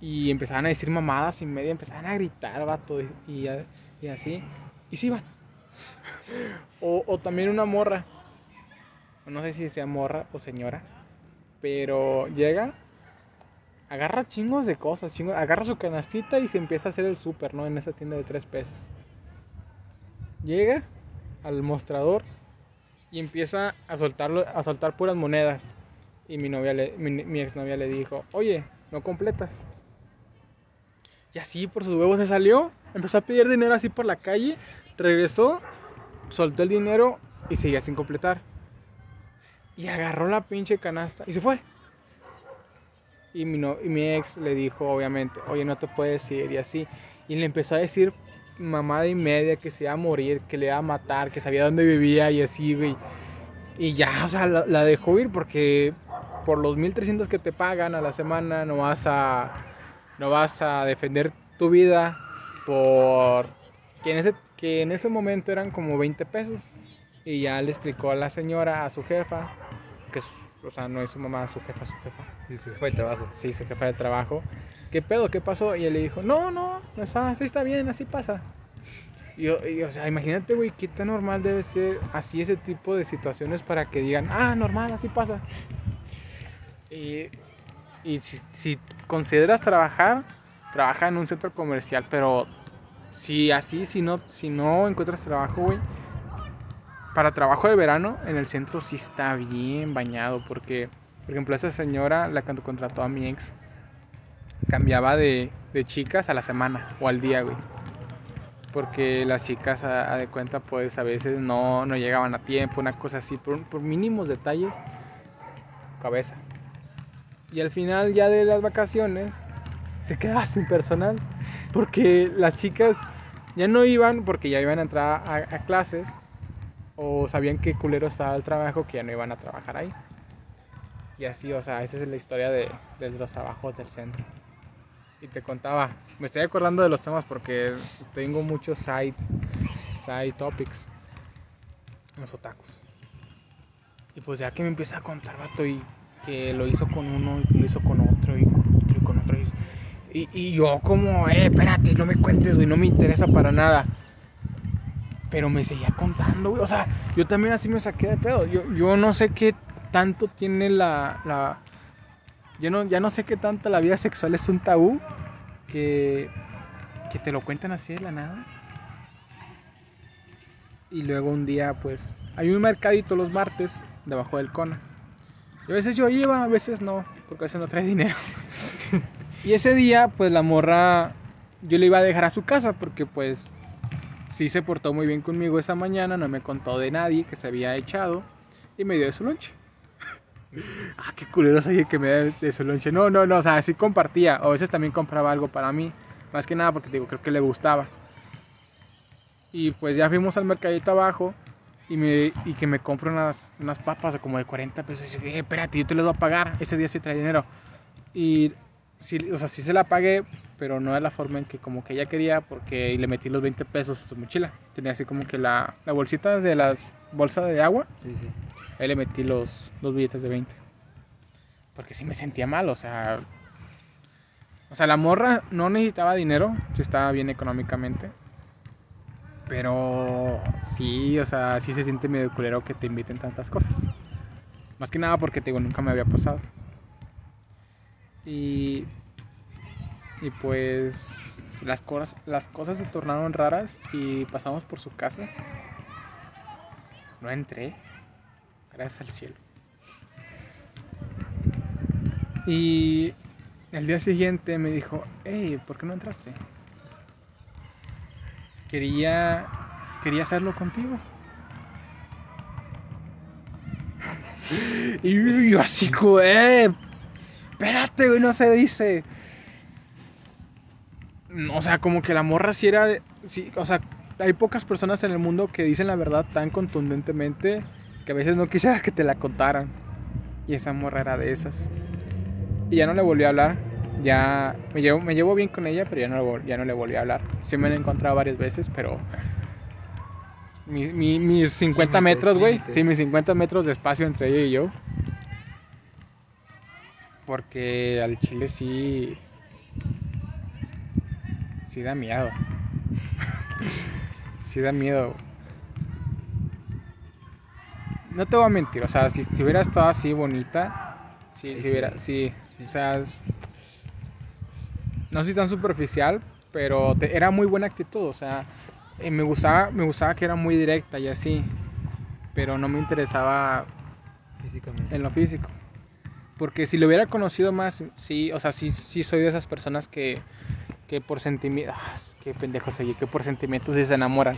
y empezaban a decir mamadas y media, empezaban a gritar, vato, y, y así, y se iban. O, también una morra, no sé si sea morra o señora, pero llega, agarra chingos de cosas, chingos, agarra su canastita y se empieza a hacer el súper, ¿no? En esa tienda de tres pesos. Llega al mostrador y empieza a soltarlo, a soltar puras monedas. Y mi novia le, mi exnovia le dijo, oye, no completas. Y así por sus huevos se salió, empezó a pedir dinero así por la calle, regresó, soltó el dinero y seguía sin completar. Y agarró la pinche canasta y se fue. Y mi, no- y mi ex le dijo, obviamente, oye, no te puedes ir y así. Y le empezó a decir mamada y media que se iba a morir, que le iba a matar, que sabía dónde vivía y así, güey. Y ya, o sea, la, dejó ir porque por los 1300 que te pagan a la semana no vas a no vas a defender tu vida por que en que en ese momento eran como 20 pesos y ya le explicó a la señora, a su jefa, que o sea, no es su mamá, su jefa, su jefa. Sí, su jefa de trabajo. Sí, su jefa de trabajo. ¿Qué pedo? ¿Qué pasó? Y él le dijo, no, no, no está, así está bien, así pasa. Y, y, o sea, imagínate, güey, qué tan normal debe ser así ese tipo de situaciones para que digan, ah, normal, así pasa. Y, y si, si consideras trabajar, trabaja en un centro comercial, pero si así, si no, si no encuentras trabajo, güey, para trabajo de verano en el centro sí está bien bañado, porque, por ejemplo, esa señora, la que contrató a mi ex, cambiaba de, de chicas a la semana o al día, güey. Porque las chicas, a, de cuenta, pues a veces no, no llegaban a tiempo, una cosa así, por, por mínimos detalles, cabeza. Y al final ya de las vacaciones, se quedaba sin personal. Porque las chicas ya no iban porque ya iban a entrar a, clases o sabían que culero estaba el trabajo que ya no iban a trabajar ahí. Y así, o sea, esa es la historia de, los trabajos del centro. Y te contaba, me estoy acordando de los temas porque tengo muchos side, side topics. Los otakus. Y pues ya que me empieza a contar, vato, y que lo hizo con uno, y lo hizo con otro, y con otro, y con otro. Y, yo como, eh, espérate, no me cuentes, güey, no me interesa para nada. Pero me seguía contando, güey. O sea, yo también así me saqué de pedo. Yo, yo no sé qué tanto tiene la, la... Yo no, ya no sé qué tanto la vida sexual es un tabú que, que te lo cuentan así de la nada. Y luego un día, pues, hay un mercadito los martes debajo del Cona. Y a veces yo iba, a veces no, porque a veces no trae dinero. y ese día, pues la morra, yo le iba a dejar a su casa porque pues sí se portó muy bien conmigo esa mañana, no me contó de nadie que se había echado y me dio de su lonche. ah, qué culero soy que me da de su lonche. No, no, no, o sea, sí compartía, o a veces también compraba algo para mí, más que nada porque digo, creo que le gustaba. Y pues ya fuimos al mercadito abajo y, me, y que me compro unas, unas papas como de 40 pesos. Y dije, espérate, yo te las voy a pagar. Ese día sí trae dinero. Y sí, o sea, sí se la pagué, pero no de la forma en que como que ella quería, porque le metí los 20 pesos a su mochila. Tenía así como que la, la bolsita de las bolsas de agua. Sí, sí. Ahí le metí los dos billetes de 20. Porque sí me sentía mal, o sea... O sea, la morra no necesitaba dinero, sí estaba bien económicamente. Pero sí, o sea, sí se siente medio culero que te inviten tantas cosas. Más que nada porque te digo, nunca me había pasado. Y, y pues las cosas, las cosas se tornaron raras y pasamos por su casa. No entré, gracias al cielo. Y el día siguiente me dijo, hey, ¿por qué no entraste? Quería, quería hacerlo contigo. Y yo así como, eh, espérate, güey, no se dice. O sea, como que la morra sí era, sí, o sea, hay pocas personas en el mundo que dicen la verdad tan contundentemente que a veces no quisieras que te la contaran. Y esa morra era de esas. Y ya no le volví a hablar. Ya me llevo, me llevo bien con ella, pero ya no, ya no le volví a hablar. Sí me la he encontrado varias veces, pero mi, mi, mis 50 Límites, metros, güey. Sí, mis 50 metros de espacio entre ella y yo. Porque al chile sí. Sí da miedo. sí da miedo. No te voy a mentir, o sea, si, si hubiera estado así bonita, sí, Ahí si sí. hubiera, sí, Sí. o sea, no soy tan superficial, pero te- era muy buena actitud, o sea, eh, me gustaba, me gustaba que era muy directa y así, pero no me interesaba Físicamente. en lo físico. Porque si lo hubiera conocido más, sí, o sea, sí, sí soy de esas personas que, que por sentimientos, qué pendejo soy, que por sentimientos se enamoran.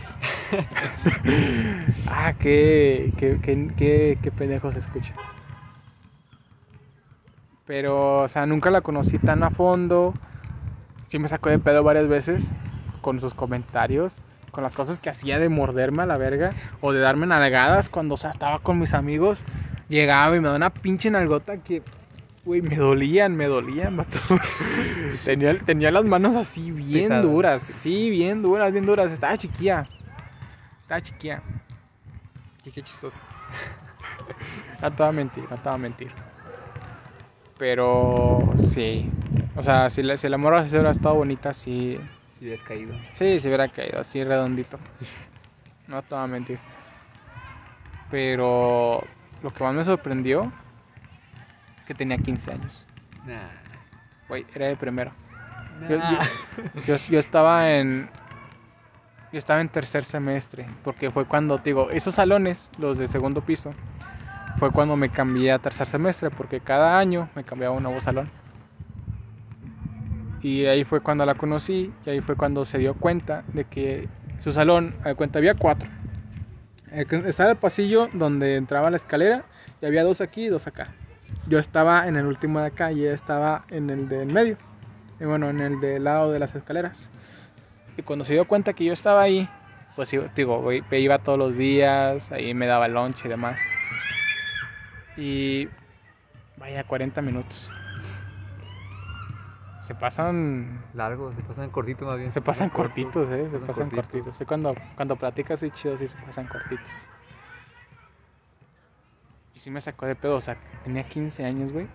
ah, qué, qué, qué, qué, qué pendejo se escucha. Pero, o sea, nunca la conocí tan a fondo. Sí me sacó de pedo varias veces con sus comentarios, con las cosas que hacía de morderme a la verga o de darme nalgadas cuando, o sea, estaba con mis amigos. Llegaba y me daba una pinche nalgota que, güey, me dolían, me dolían, vato. tenía, tenía las manos así bien Pesadas. duras, sí, bien duras, bien duras. Estaba chiquilla, estaba chiquilla. Y qué chistoso. No te voy a mentir, no te voy a mentir. Pero sí. O sea, si la, si la morra sí hubiera estado bonita, sí. Si hubieras caído. Sí, se hubiera caído así redondito. No te voy a mentir. Pero lo que más me sorprendió es que tenía 15 años. Nah. Güey, era de primero. Yo, Nah. yo- yo- yo estaba en. Yo estaba en tercer semestre. Porque fue cuando, te digo, esos salones, los de segundo piso, fue cuando me cambié a tercer semestre. Porque cada año me cambiaba un nuevo salón. Y ahí fue cuando la conocí. Y ahí fue cuando se dio cuenta de que su salón, a cuenta, había cuatro. Eh, Estaba el pasillo donde entraba la escalera. Y había dos aquí y dos acá. Yo estaba en el último de acá y ella estaba en el del medio. Y bueno, en el del lado de las escaleras. Y cuando se dio cuenta que yo estaba ahí, pues digo, iba todos los días, ahí me daba lunch y demás. Y vaya, 40 minutos. Se pasan Largo, se pasan cortitos más bien. se pasan cortitos, eh, se pasan cortitos. Sí, cuando cuando platicas así chido sí se pasan cortitos. Y sí me sacó de pedo, o sea, tenía 15 años, güey.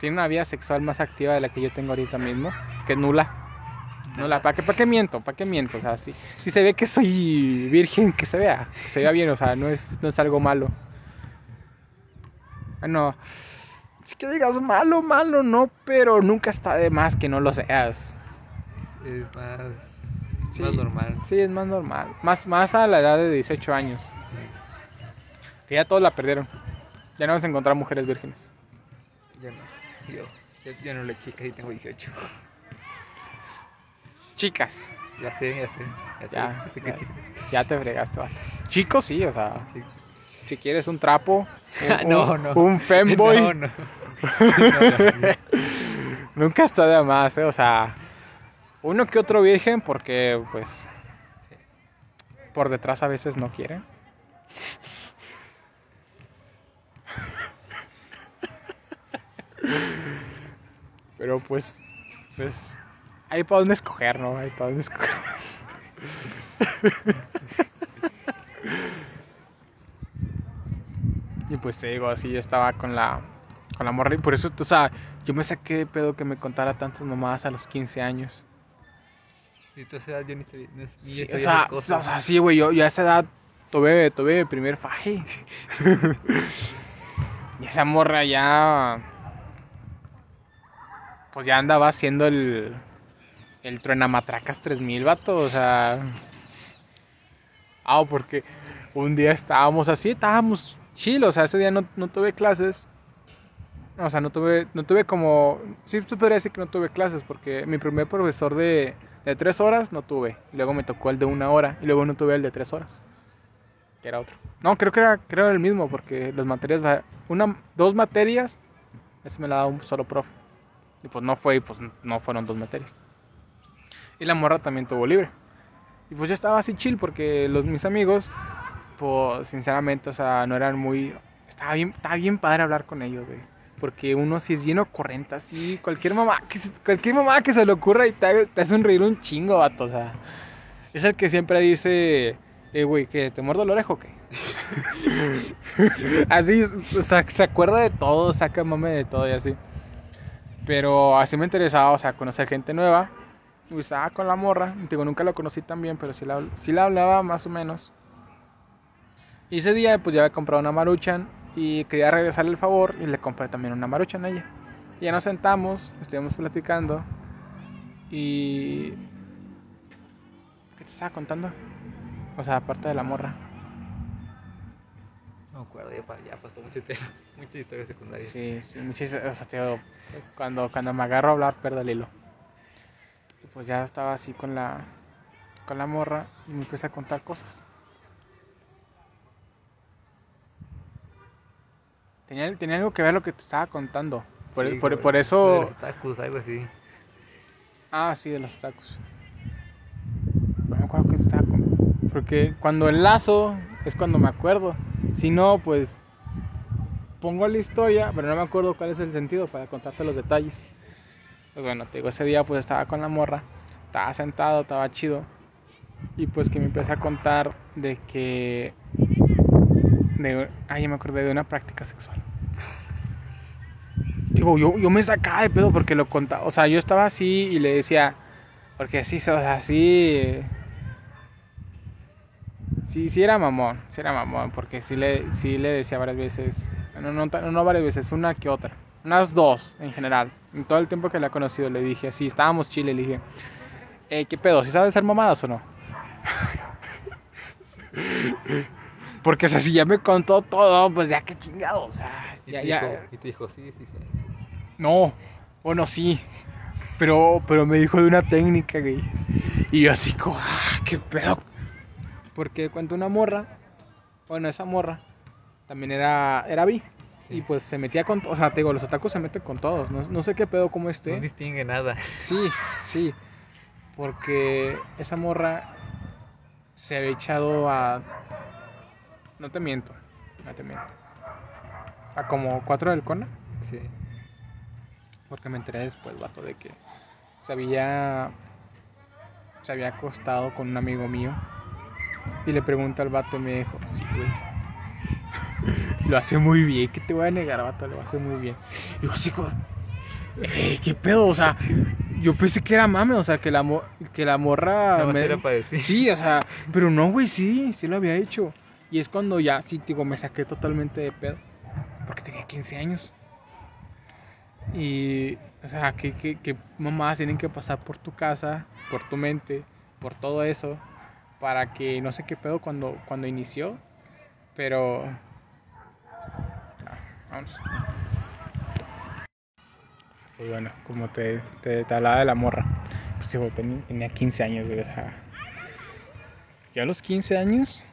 Tiene una vida sexual más activa de la que yo tengo ahorita mismo, que nula. Nula, ¿para qué, para qué miento? ¿Para qué miento? O sea, si, si se ve que soy virgen, que se vea, que se vea bien, o sea, no es, no es algo malo. Bueno, si que digas malo, malo, no, pero nunca está de más que no lo seas. Es más, Sí. más normal. Sí, es más normal. Más, más a la edad de 18 años. Que ya todos la perdieron. Ya no vas a encontrar mujeres vírgenes. Yo no. Yo, yo, yo no le chica y tengo 18. Chicas, Ya sé, ya sé. Ya sé, ya, ya sé que ya, ya te fregaste. Chicos, sí, o sea, Sí. Si quieres un trapo, un, no, no. un femboy, No, no. No, no. nunca está de más, ¿eh? O sea, uno que otro virgen, porque, pues, por detrás a veces no quieren. Pero, pues, pues, hay para dónde escoger, ¿no? Hay para dónde escoger. Y pues te digo, así yo estaba con la con la morra y por eso, o sea, yo me saqué de pedo que me contara tantas mamadas a los 15 años. Y tú a esa edad yo ni sabía. Ni, ni Sí, o, sea, cosas. o sea, sí, güey, yo, yo a esa edad tuve, tuve primer faje. y esa morra ya pues ya andaba haciendo el el truenamatracas 3000, vato, o sea, ah, porque un día estábamos así, estábamos chill, o sea, ese día no, no tuve clases. O sea, no tuve, no tuve como, sí, se podría decir que no tuve clases, porque mi primer profesor de, de tres horas no tuve. Luego me tocó el de una hora, y luego no tuve el de tres horas. Que era otro. No, creo que era, creo el mismo, porque las materias, una, dos materias, ese me la daba un solo profe. Y pues no fue, y pues no fueron dos materias. Y la morra también tuvo libre. Y pues yo estaba así chill, porque los, mis amigos, pues sinceramente, o sea, no eran muy... Estaba bien, estaba bien padre hablar con ellos, güey. Porque uno si es bien ocurrente, así, cualquier mamá que se, cualquier mamá que se le ocurra y te, te hace reír un chingo, vato, o sea. Es el que siempre dice, eh, güey, que te muerdo la oreja o qué. así, se acuerda de todo, saca mame de todo y así. Pero así me interesaba, o sea, conocer gente nueva. Y estaba con la morra, digo, nunca la conocí tan bien, pero sí la, sí la hablaba más o menos. Y ese día pues ya había comprado una maruchan y quería regresarle el favor y le compré también una maruchan a ella. Y ya nos sentamos, estuvimos platicando y... ¿Qué te estaba contando? O sea, aparte de la morra. No me acuerdo, ya, pa- ya pasó mucho tiempo. Muchas historias secundarias. Sí, sí, muchísimas... O sea, tío, cuando, cuando me agarro a hablar pierdo el hilo. Y pues ya estaba así con la, con la morra y me empecé a contar cosas. Tenía, tenía algo que ver lo que te estaba contando. Por, Sí, por- por de eso... los tacos, algo así. Ah, sí, de los tacos. No me acuerdo que estaba con... Porque cuando enlazo es cuando me acuerdo. Si no, pues pongo la historia, pero no me acuerdo cuál es el sentido para contarte los detalles. Pues bueno, te digo, ese día pues estaba con la morra, estaba sentado, estaba chido. Y pues que me empecé a contar de que... De... Ah, ya me acordé de una práctica sexual. Digo, yo, yo me sacaba de pedo porque lo contaba. O sea, yo estaba así y le decía... Porque sí, o sea, sí... Sí, sí era mamón, sí era mamón, porque sí le, sí le decía varias veces, no, no, no varias veces, una que otra, unas dos en general. En todo el tiempo que la he conocido le dije así, estábamos chile, le dije, eh, ¿qué pedo? ¿Sí sabes hacer mamadas o no? Porque o sea, si ya me contó todo, pues ya qué chingado, o sea, Y, ya, te ya, Dijo, y te dijo, sí, sí, sí. sí. No, bueno, sí. Pero, pero me dijo de una técnica, güey. Y yo así como, ah, qué pedo. Porque cuando una morra, bueno, esa morra también era, era bi. Sí. Y pues se metía con, o sea, te digo, los otakus se meten con todos. No, no sé qué pedo como No este. distingue nada. Sí, sí. Porque esa morra se había echado a. No te miento, no te miento. A como cuatro del Cona. Sí. Porque me enteré después, vato, de que se había. Se había acostado con un amigo mío. Y le pregunta al vato y me dijo, sí, güey. Lo hace muy bien. ¿Qué te voy a negar, vato? Lo hace muy bien. Y yo así "Ey, ¿qué pedo? O sea, yo pensé que era mame, o sea, que la, mo- que la morra... Más me- era para decir. Sí, o sea, pero no, güey, sí, sí lo había hecho. Y es cuando ya, sí, digo, me saqué totalmente de pedo. Porque tenía 15 años. Y, o sea, que, que, que mamás tienen que pasar por tu casa, por tu mente, por todo eso, para que no sé qué pedo cuando, cuando inició. Pero. Vamos. Pues bueno, como te, te, te de la morra. Pues tenía, tenía 15 años, güey, o sea. Yo a los 15 años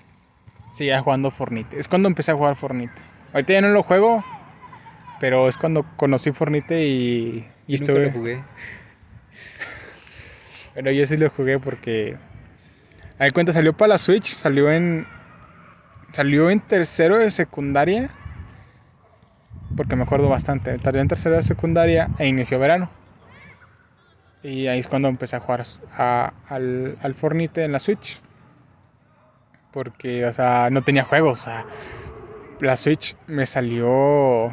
seguía jugando Fornite. Es cuando empecé a jugar Fornite. Ahorita ya no lo juego, pero es cuando conocí Fornite y, y Y nunca estuve. lo jugué. Pero yo sí lo jugué porque. A ver, cuenta, salió para la Switch, salió en. Salió en tercero de secundaria. Porque me acuerdo bastante. Salió en tercero de secundaria e inició verano. Y ahí es cuando empecé a jugar a- al, al Fornite en la Switch. Porque, o sea, no tenía juegos. O sea, la Switch me salió.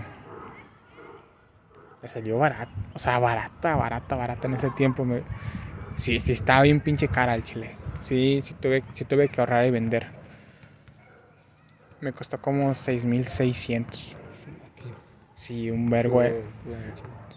Me salió barata. O sea, barata, barata, barata en ese tiempo. Me, Sí, sí estaba bien pinche cara el chile. Sí, sí tuve, sí tuve que ahorrar y vender. Me costó como 6600. Sí, un vergo. eh.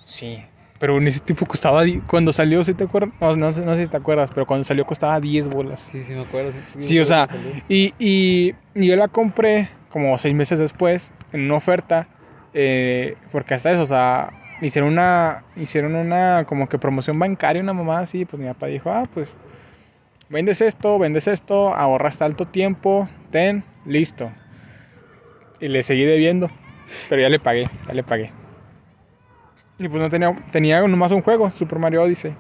Sí. Pero en ese tiempo costaba, cuando salió, ¿sí te acuerdas? No, no, sé- no sé si te acuerdas, pero cuando salió costaba 10 bolas. Sí, sí me acuerdo. Sí, o acuerdo sea, y, y, y yo la compré como seis meses después en una oferta, eh, porque hasta eso, o sea, hicieron una, hicieron una como que promoción bancaria, una mamá así, pues mi papá dijo, ah, pues vendes esto, vendes esto, ahorras tanto tiempo, ten, listo. Y le seguí debiendo, pero ya le pagué, ya le pagué. Y pues no tenía, tenía nomás un juego, Super Mario Odyssey.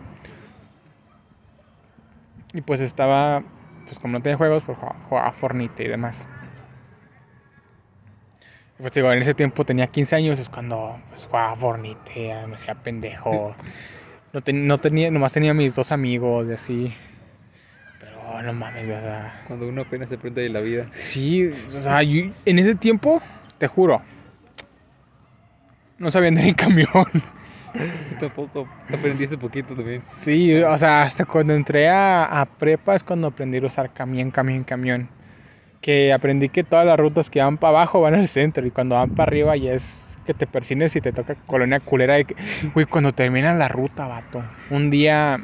Y pues estaba, pues como no tenía juegos, pues jugaba, jugaba Fornite y demás. Pues digo, en ese tiempo tenía 15 años, es cuando pues, jugaba Fornite, me hacía pendejo. No, ten- no tenía, nomás tenía mis dos amigos y así. Pero no mames, o sea. Cuando uno apenas se aprende de la vida. Sí, o sea, yo- en ese tiempo, te juro, no sabía andar en camión. Yo tampoco aprendí hace poquito también. Sí, o sea, hasta cuando entré a, a prepa es cuando aprendí a usar camión, camión, camión. Que aprendí que todas las rutas que van para abajo van al centro y cuando van para arriba ya es que te persines y te toca colonia culera de que, güey, cuando terminan la ruta, vato. Un día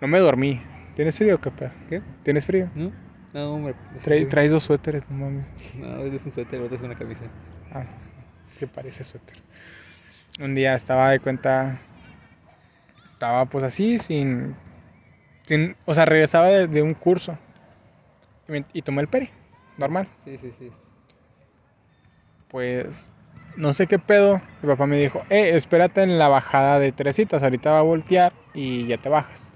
no me dormí. ¿Tienes frío o qué. ¿Tienes frío? ¿No? No, hombre. Trae- sé. traes dos suéteres, no mames. No, es un suéter, otro es una camisa. Ah, es que parece suéter. Un día estaba de cuenta. Estaba pues así, sin. sin o sea, regresaba de, de un curso. Y, me- y tomé el peri. Normal. Sí, sí, sí. Pues. No sé qué pedo. Mi papá me dijo: Eh, espérate en la bajada de Teresitas. Ahorita va a voltear y ya te bajas.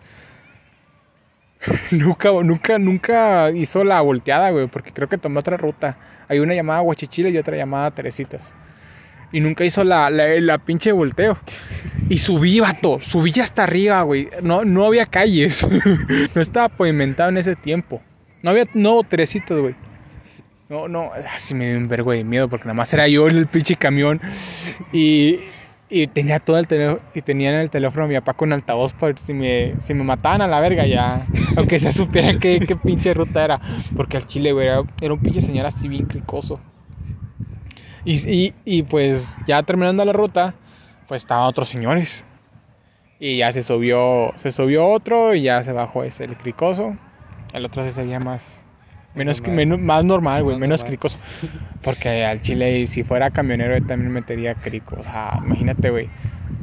nunca, nunca, nunca hizo la volteada, güey. Porque creo que tomó otra ruta. Hay una llamada Huachichile y otra llamada Teresitas. Y nunca hizo la, la, la pinche volteo. Y subí, vato. Subí hasta arriba, güey. No, no había calles. no estaba pavimentado en ese tiempo. No había, no, Teresitas, güey. No, no, así me dio un vergo de miedo porque nada más era yo el pinche camión y, y tenía todo el teléfono y tenía en el teléfono a mi papá con altavoz por si me, si me mataban a la verga ya, aunque se supieran qué, qué pinche ruta era, porque al chile, güey, era, era un pinche señor así bien cricoso. Y, y, y pues ya terminando la ruta, pues estaban otros señores. Y ya se subió, se subió otro y ya se bajó ese el cricoso. El otro se veía más, menos, normal. menos más normal, güey, menos cricoso. Porque al chile, si fuera camionero, yo también metería crico. O sea, imagínate, güey.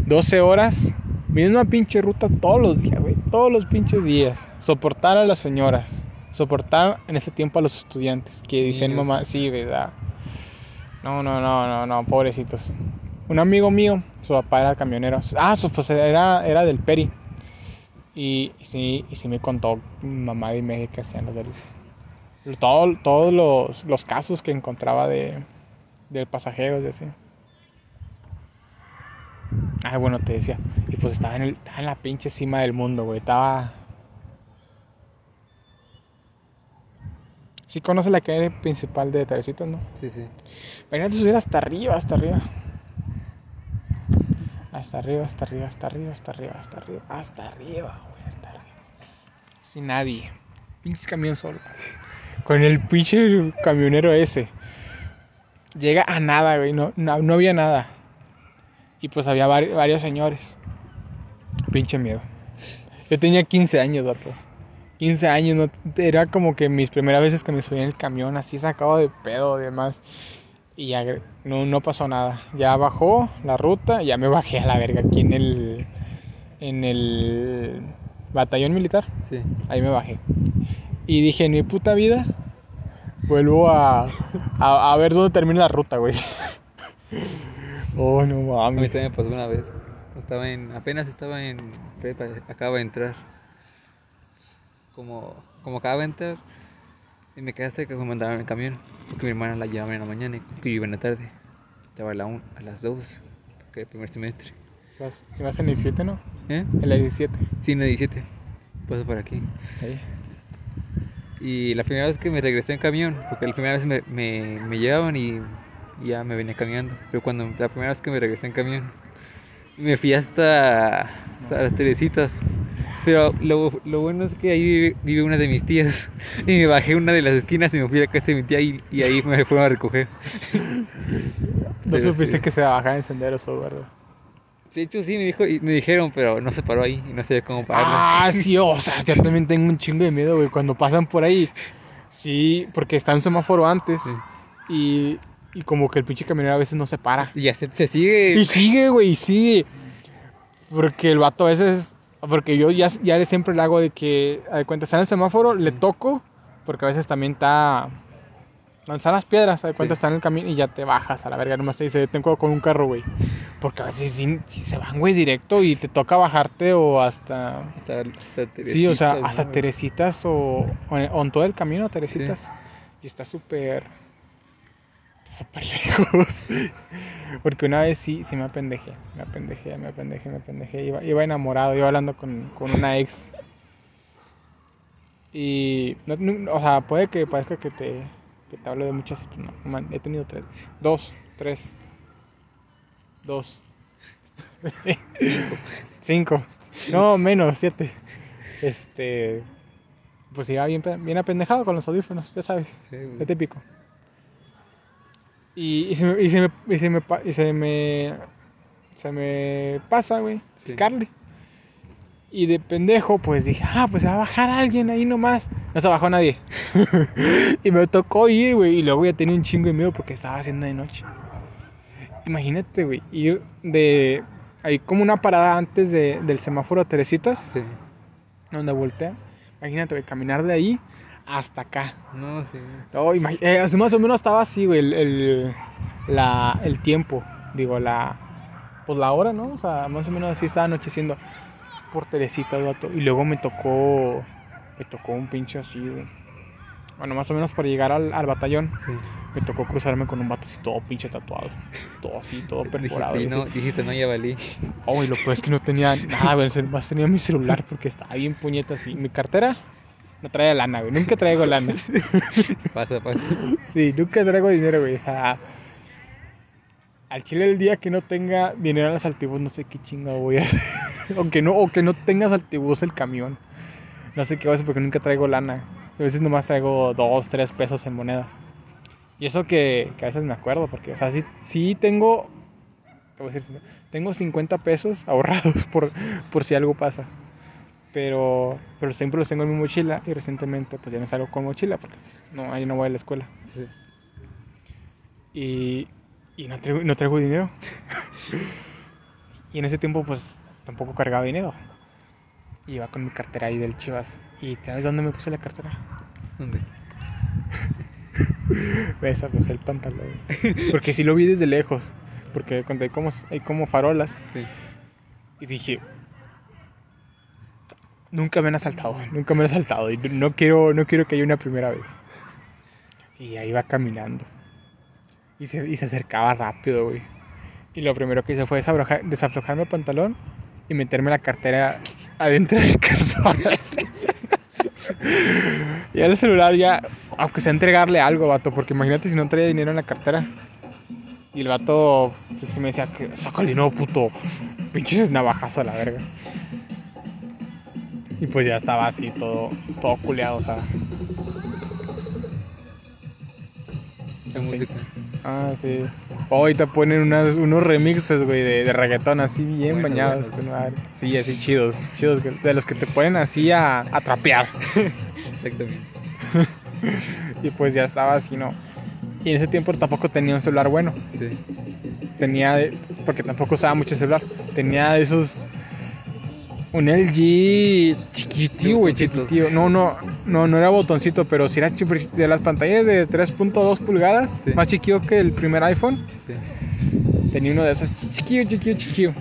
12 horas, misma pinche ruta todos los días, güey. Todos los pinches días. Soportar a las señoras. Soportar en ese tiempo a los estudiantes. Que dicen, mamá, sí, ¿verdad? No, no, no, no, no, pobrecitos. Un amigo mío, su papá era camionero. Ah, su pues era, era del Peri. Y, y sí, y sí me contó mamá y media que hacían los del, todo- todos los, los casos que encontraba de, de pasajeros y así. Ah, bueno, te decía. Y pues estaba en, el, estaba en la pinche cima del mundo, güey. Estaba. Sí conoce la calle principal de Teresitos, ¿no? Sí, sí. Imagínate subir hasta arriba, hasta arriba. Hasta arriba, hasta arriba, hasta arriba, hasta arriba, hasta arriba, hasta arriba, güey, hasta arriba. Sin nadie. Pinche camión solo. Con el pinche camionero ese. Llega a nada, güey. No, no, no había nada. Y pues había vari- varios señores. Pinche miedo. Yo tenía 15 años, vato. 15 años, no, era como que mis primeras veces que me subí en el camión, así sacado de pedo y demás. Y ya no, no pasó nada. Ya bajó la ruta, ya me bajé a la verga aquí en el en el batallón militar. Sí. Ahí me bajé. Y dije, en mi puta vida vuelvo a, a, a ver dónde termina la ruta, güey. Oh, no A mí mames. también me pasó una vez. Estaba en, apenas estaba en prepa, acaba de entrar. Como, como acaba de entrar, y me quedé que me mandaron en el camión. Porque mi hermana la llevaba en la mañana y que yo iba en la tarde. Estaba a, la un- a las 2, que era el primer semestre. Ibas, ibas en el 17, ¿no? ¿Eh? En la 17. Sí, en la 17. Paso por aquí. Ahí. Y la primera vez que me regresé en camión, porque la primera vez me, me, me llevaban y, y ya me venía caminando. Pero cuando la primera vez que me regresé en camión, me fui hasta, hasta las Teresitas. Pero lo, lo bueno es que ahí vive, vive una de mis tías. Y me bajé una de las esquinas y me fui a la casa de mi tía y, y ahí me fueron a recoger. No Pero supiste sí. que se bajaba en senderos o ¿verdad? De hecho, sí, me, dijo, y me dijeron, pero no se paró ahí y no sabía cómo pararlo. Ah, sí, o sea, yo también tengo un chingo de miedo, güey, cuando pasan por ahí. Sí, porque está un semáforo antes Sí. y, y como que el pinche camionero a veces no se para. Y ya se, se sigue. Y sigue, güey, y sigue. Porque el vato a veces, porque yo ya, ya siempre le hago de que, a de cuenta, está en el semáforo, le toco, porque a veces también está, están las piedras, de cuenta, Sí. está en el camino y ya te bajas a la verga, nomás te dice, ten cuidado con un carro, güey. Porque a veces sí se van, güey, directo y te toca bajarte o hasta... Hasta, hasta Sí, o sea, hasta. Teresitas o, o en, o en todo el camino a Teresitas. Y está súper. Está súper lejos. Porque una vez sí, sí me apendejé. Me apendejé, me apendejé, me apendejé. Iba, iba enamorado, iba hablando con, con una ex. Y. no- no- o sea, puede que parezca que te, que te hablo de muchas. No, man, he tenido tres. Dos, tres. Dos. Cinco. No, menos, siete. Este. Pues iba bien, bien apendejado con los audífonos, ya sabes. Sí, típico. Y, y se me, y se me, y se me, y se me, se me pasa, güey, Sí. picarle. Y de pendejo, pues dije, ah, pues se va a bajar alguien ahí nomás. No se bajó nadie. y me tocó ir, güey. Y luego ya tenía un chingo de miedo porque estaba haciendo de noche. Imagínate, güey, ir de... Hay como una parada antes de, del semáforo Teresitas, Sí. donde voltea. Imagínate, güey, caminar de ahí hasta acá. No, sí. No, eh, más o menos estaba así, güey, el, el, la, el tiempo, digo, la, pues la hora, ¿no? O sea, más o menos así estaba anocheciendo por Teresita, vato. Y luego me tocó, me tocó un pinche así, güey. Bueno, más o menos para llegar al, al batallón, sí. me tocó cruzarme con un vato así todo pinche tatuado. Todo así, todo perforado. Dijiste, no, dijiste, no. Oh, y lo peor es que no tenía nada, güey. Más tenía mi celular porque estaba bien puñeta así. Mi cartera no traía lana, güey. Nunca traigo lana. Pasa, pasa. Sí, nunca traigo dinero, güey. O sea, al chile el día que no tenga dinero en los altibús, no sé qué chinga voy a hacer. o, que no, o que no tengas altibús el camión. No sé qué voy a hacer porque nunca traigo lana. A veces nomás traigo dos, tres pesos en monedas. Y eso que, que a veces me acuerdo, porque, o sea, sí, sí tengo, te voy a decir tengo 50 pesos ahorrados por, por si algo pasa. Pero, pero siempre los tengo en mi mochila y recientemente pues ya no salgo con mochila porque no, ahí no voy a la escuela. Sí. Y, y no, traigo, no traigo dinero. y en ese tiempo pues tampoco cargaba dinero. Iba con mi cartera ahí del Chivas. ¿Y sabes dónde me puse la cartera? ¿Dónde? Me desaflojé el pantalón. Porque sí lo vi desde lejos. Porque cuando hay como, hay como farolas. Sí. Y dije, nunca me han asaltado, nunca me han asaltado. Y no quiero, no quiero que haya una primera vez. Y ahí va caminando. Y se, y se acercaba rápido, güey. Y lo primero que hice fue desaflojar, desaflojarme el pantalón y meterme la cartera adentro del calzón. y el celular ya, aunque sea entregarle algo, vato, porque imagínate si no traía dinero en la cartera. Y el vato, pues sí me decía que saca el dinero, puto. Pinches navajazo a la verga. Y pues ya estaba así, todo, todo culeado, o sea. La música. Ah, sí. Ahorita ponen unas, unos remixes, güey, de, de reggaetón así bien bañados. con. Sí, así chidos, chidos. que- De los que te ponen así a, a trapear. Exactamente. y pues ya estaba así, ¿no? Y en ese tiempo tampoco tenía un celular bueno. Sí. Tenía, porque tampoco usaba mucho celular. Tenía esos. Un LG chiquitío, güey, chiquitío. No, no, no, no era botoncito, pero si era de las pantallas de 3.2 pulgadas, Sí. más chiquillo que el primer iPhone. Sí. Tenía uno de esos chiquillo, chiquillo, chiquillo.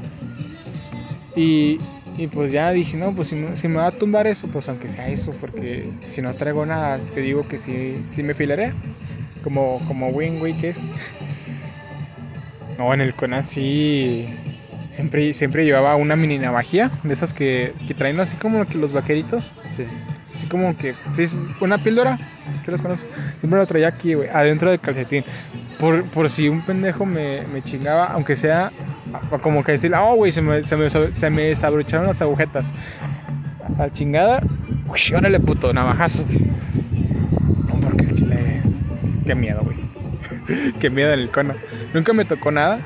Y, y pues ya dije, no, pues si me, si me va a tumbar eso, pues aunque sea eso, porque si no traigo nada, te digo que sí, sí me filaré. Como, como win, güey, que es. No, en el Conan sí. Siempre, siempre llevaba una mini navajía, de esas que, que traen así como que los vaqueritos. Sí. Así como que una píldora, ¿qué las conoces? Siempre la traía aquí, güey, adentro del calcetín. Por, por si un pendejo me, me chingaba, aunque sea como que decirle, oh, güey, se me, se, me, se me desabrocharon las agujetas. A la chingada, uy, órale, puto, navajazo. No, porque el chile, qué miedo, güey. qué miedo en el cono. Nunca me tocó nada,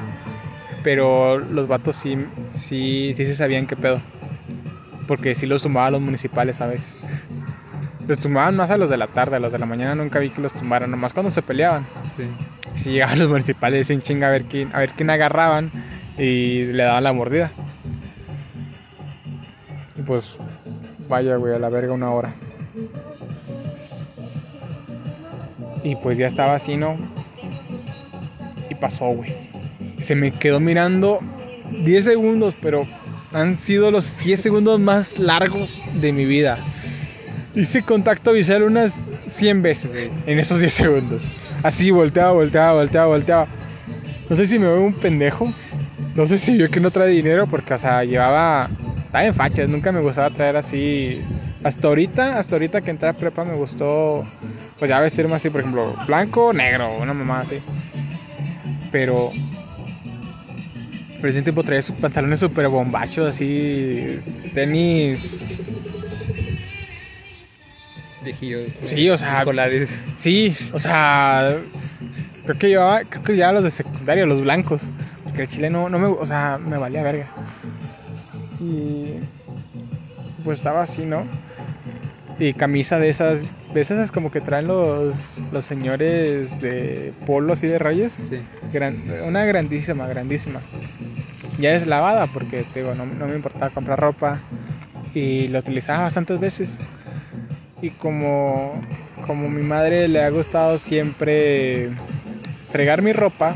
pero los vatos sí, sí, sí se sabían qué pedo. Porque sí los tumbaban los municipales a veces. Los tumbaban más a los de la tarde, a los de la mañana nunca vi que los tumbaran, nomás cuando se peleaban. Sí. Si llegaban los municipales sin chinga a ver quién, a ver quién agarraban y le daban la mordida. Y pues, vaya, güey, a la verga una hora. Y pues ya estaba así, ¿no? Y pasó, güey. Se me quedó mirando 10 segundos, pero han sido los 10 segundos más largos de mi vida. Hice contacto visual unas 100 veces en esos 10 segundos. Así volteaba, volteaba, volteaba, volteaba. No sé si me veo un pendejo. No sé si yo que no trae dinero porque, o sea, llevaba... Estaba en fachas, nunca me gustaba traer así... Hasta ahorita, hasta ahorita que entré a prepa me gustó... Pues ya vestirme así, por ejemplo, blanco, negro, una mamá así. Pero... Pero ese tiempo traía sus pantalones super bombachos, así... Tenis... Viejillos. Sí, o sea, Escolares. Sí, o sea, creo que llevaba, creo que llevaba los de secundaria, los blancos, porque el chile no, no me, o sea, me valía verga. Y pues estaba así, ¿no? Y camisa de esas, de esas como que traen los, los señores de polo así de rayas. Sí. Gran- una grandísima, grandísima. Ya es lavada porque te digo, no, no me importaba comprar ropa y lo utilizaba bastantes veces. Y como, como mi madre le ha gustado siempre fregar mi ropa,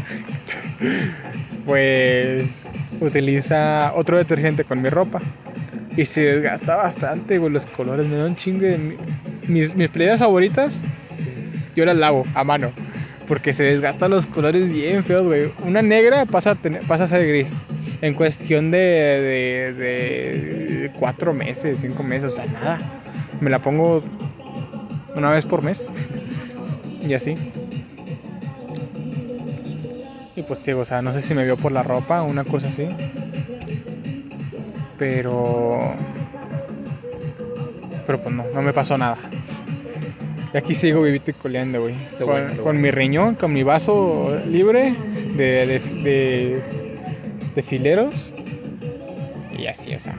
pues utiliza otro detergente con mi ropa. Y se desgasta bastante, güey, los colores, me da un chingo de... mi- Mis, mis playeras favoritas, yo las lavo a mano. Porque se desgastan los colores bien feos, güey. Una negra pasa a, tener- pasa a ser gris. En cuestión de, de, de cuatro meses, cinco meses, o sea, nada. Me la pongo una vez por mes. Y así. Y pues digo, o sea, no sé si me vio por la ropa o una cosa así. Pero... Pero pues no, no me pasó nada. Y aquí sigo vivito y coleando, güey. Con, bueno, qué con bueno. mi riñón, con mi vaso libre de, de, de, de fileros. Y así, o sea,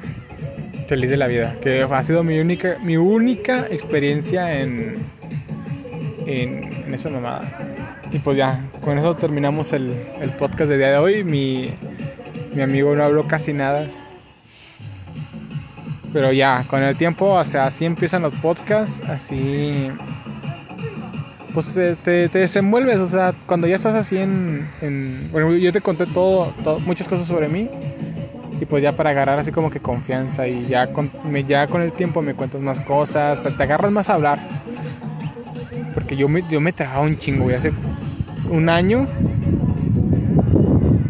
feliz de la vida. Que ha sido mi única, mi única experiencia en, en, en esa mamada. Y pues ya, con eso terminamos el, el podcast de día de hoy. Mi, mi amigo no habló casi nada. Pero ya, con el tiempo, o sea, así empiezan los podcasts, así pues te, te- te desenvuelves, o sea, cuando ya estás así en, en- bueno, yo te conté todo, todo- muchas cosas sobre mí y pues ya para agarrar así como que confianza y ya con, me, ya con el tiempo me cuentas más cosas, te, agarras más a hablar, porque yo me, yo me un chingo, güey, hace un año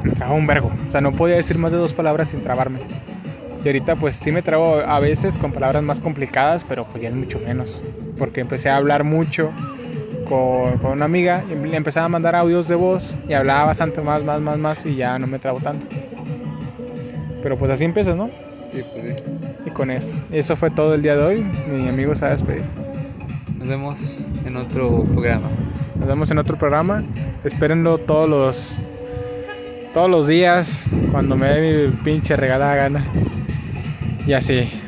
me tragaba un vergo, o sea, no podía decir más de dos palabras sin trabarme. Y ahorita pues sí me trago a veces con palabras más complicadas, pero pues ya es mucho menos. Porque empecé a hablar mucho con, con una amiga y le empezaba a mandar audios de voz y hablaba bastante más, más, más, más y ya no me trabo tanto. Pero pues así empieza, ¿no? Sí, pues sí. Y con eso. Eso fue todo el día de hoy. Mi amigo se va a despedir. Nos vemos en otro programa. Nos vemos en otro programa. Espérenlo todos los todos los días cuando me dé mi pinche regalada gana. Y así.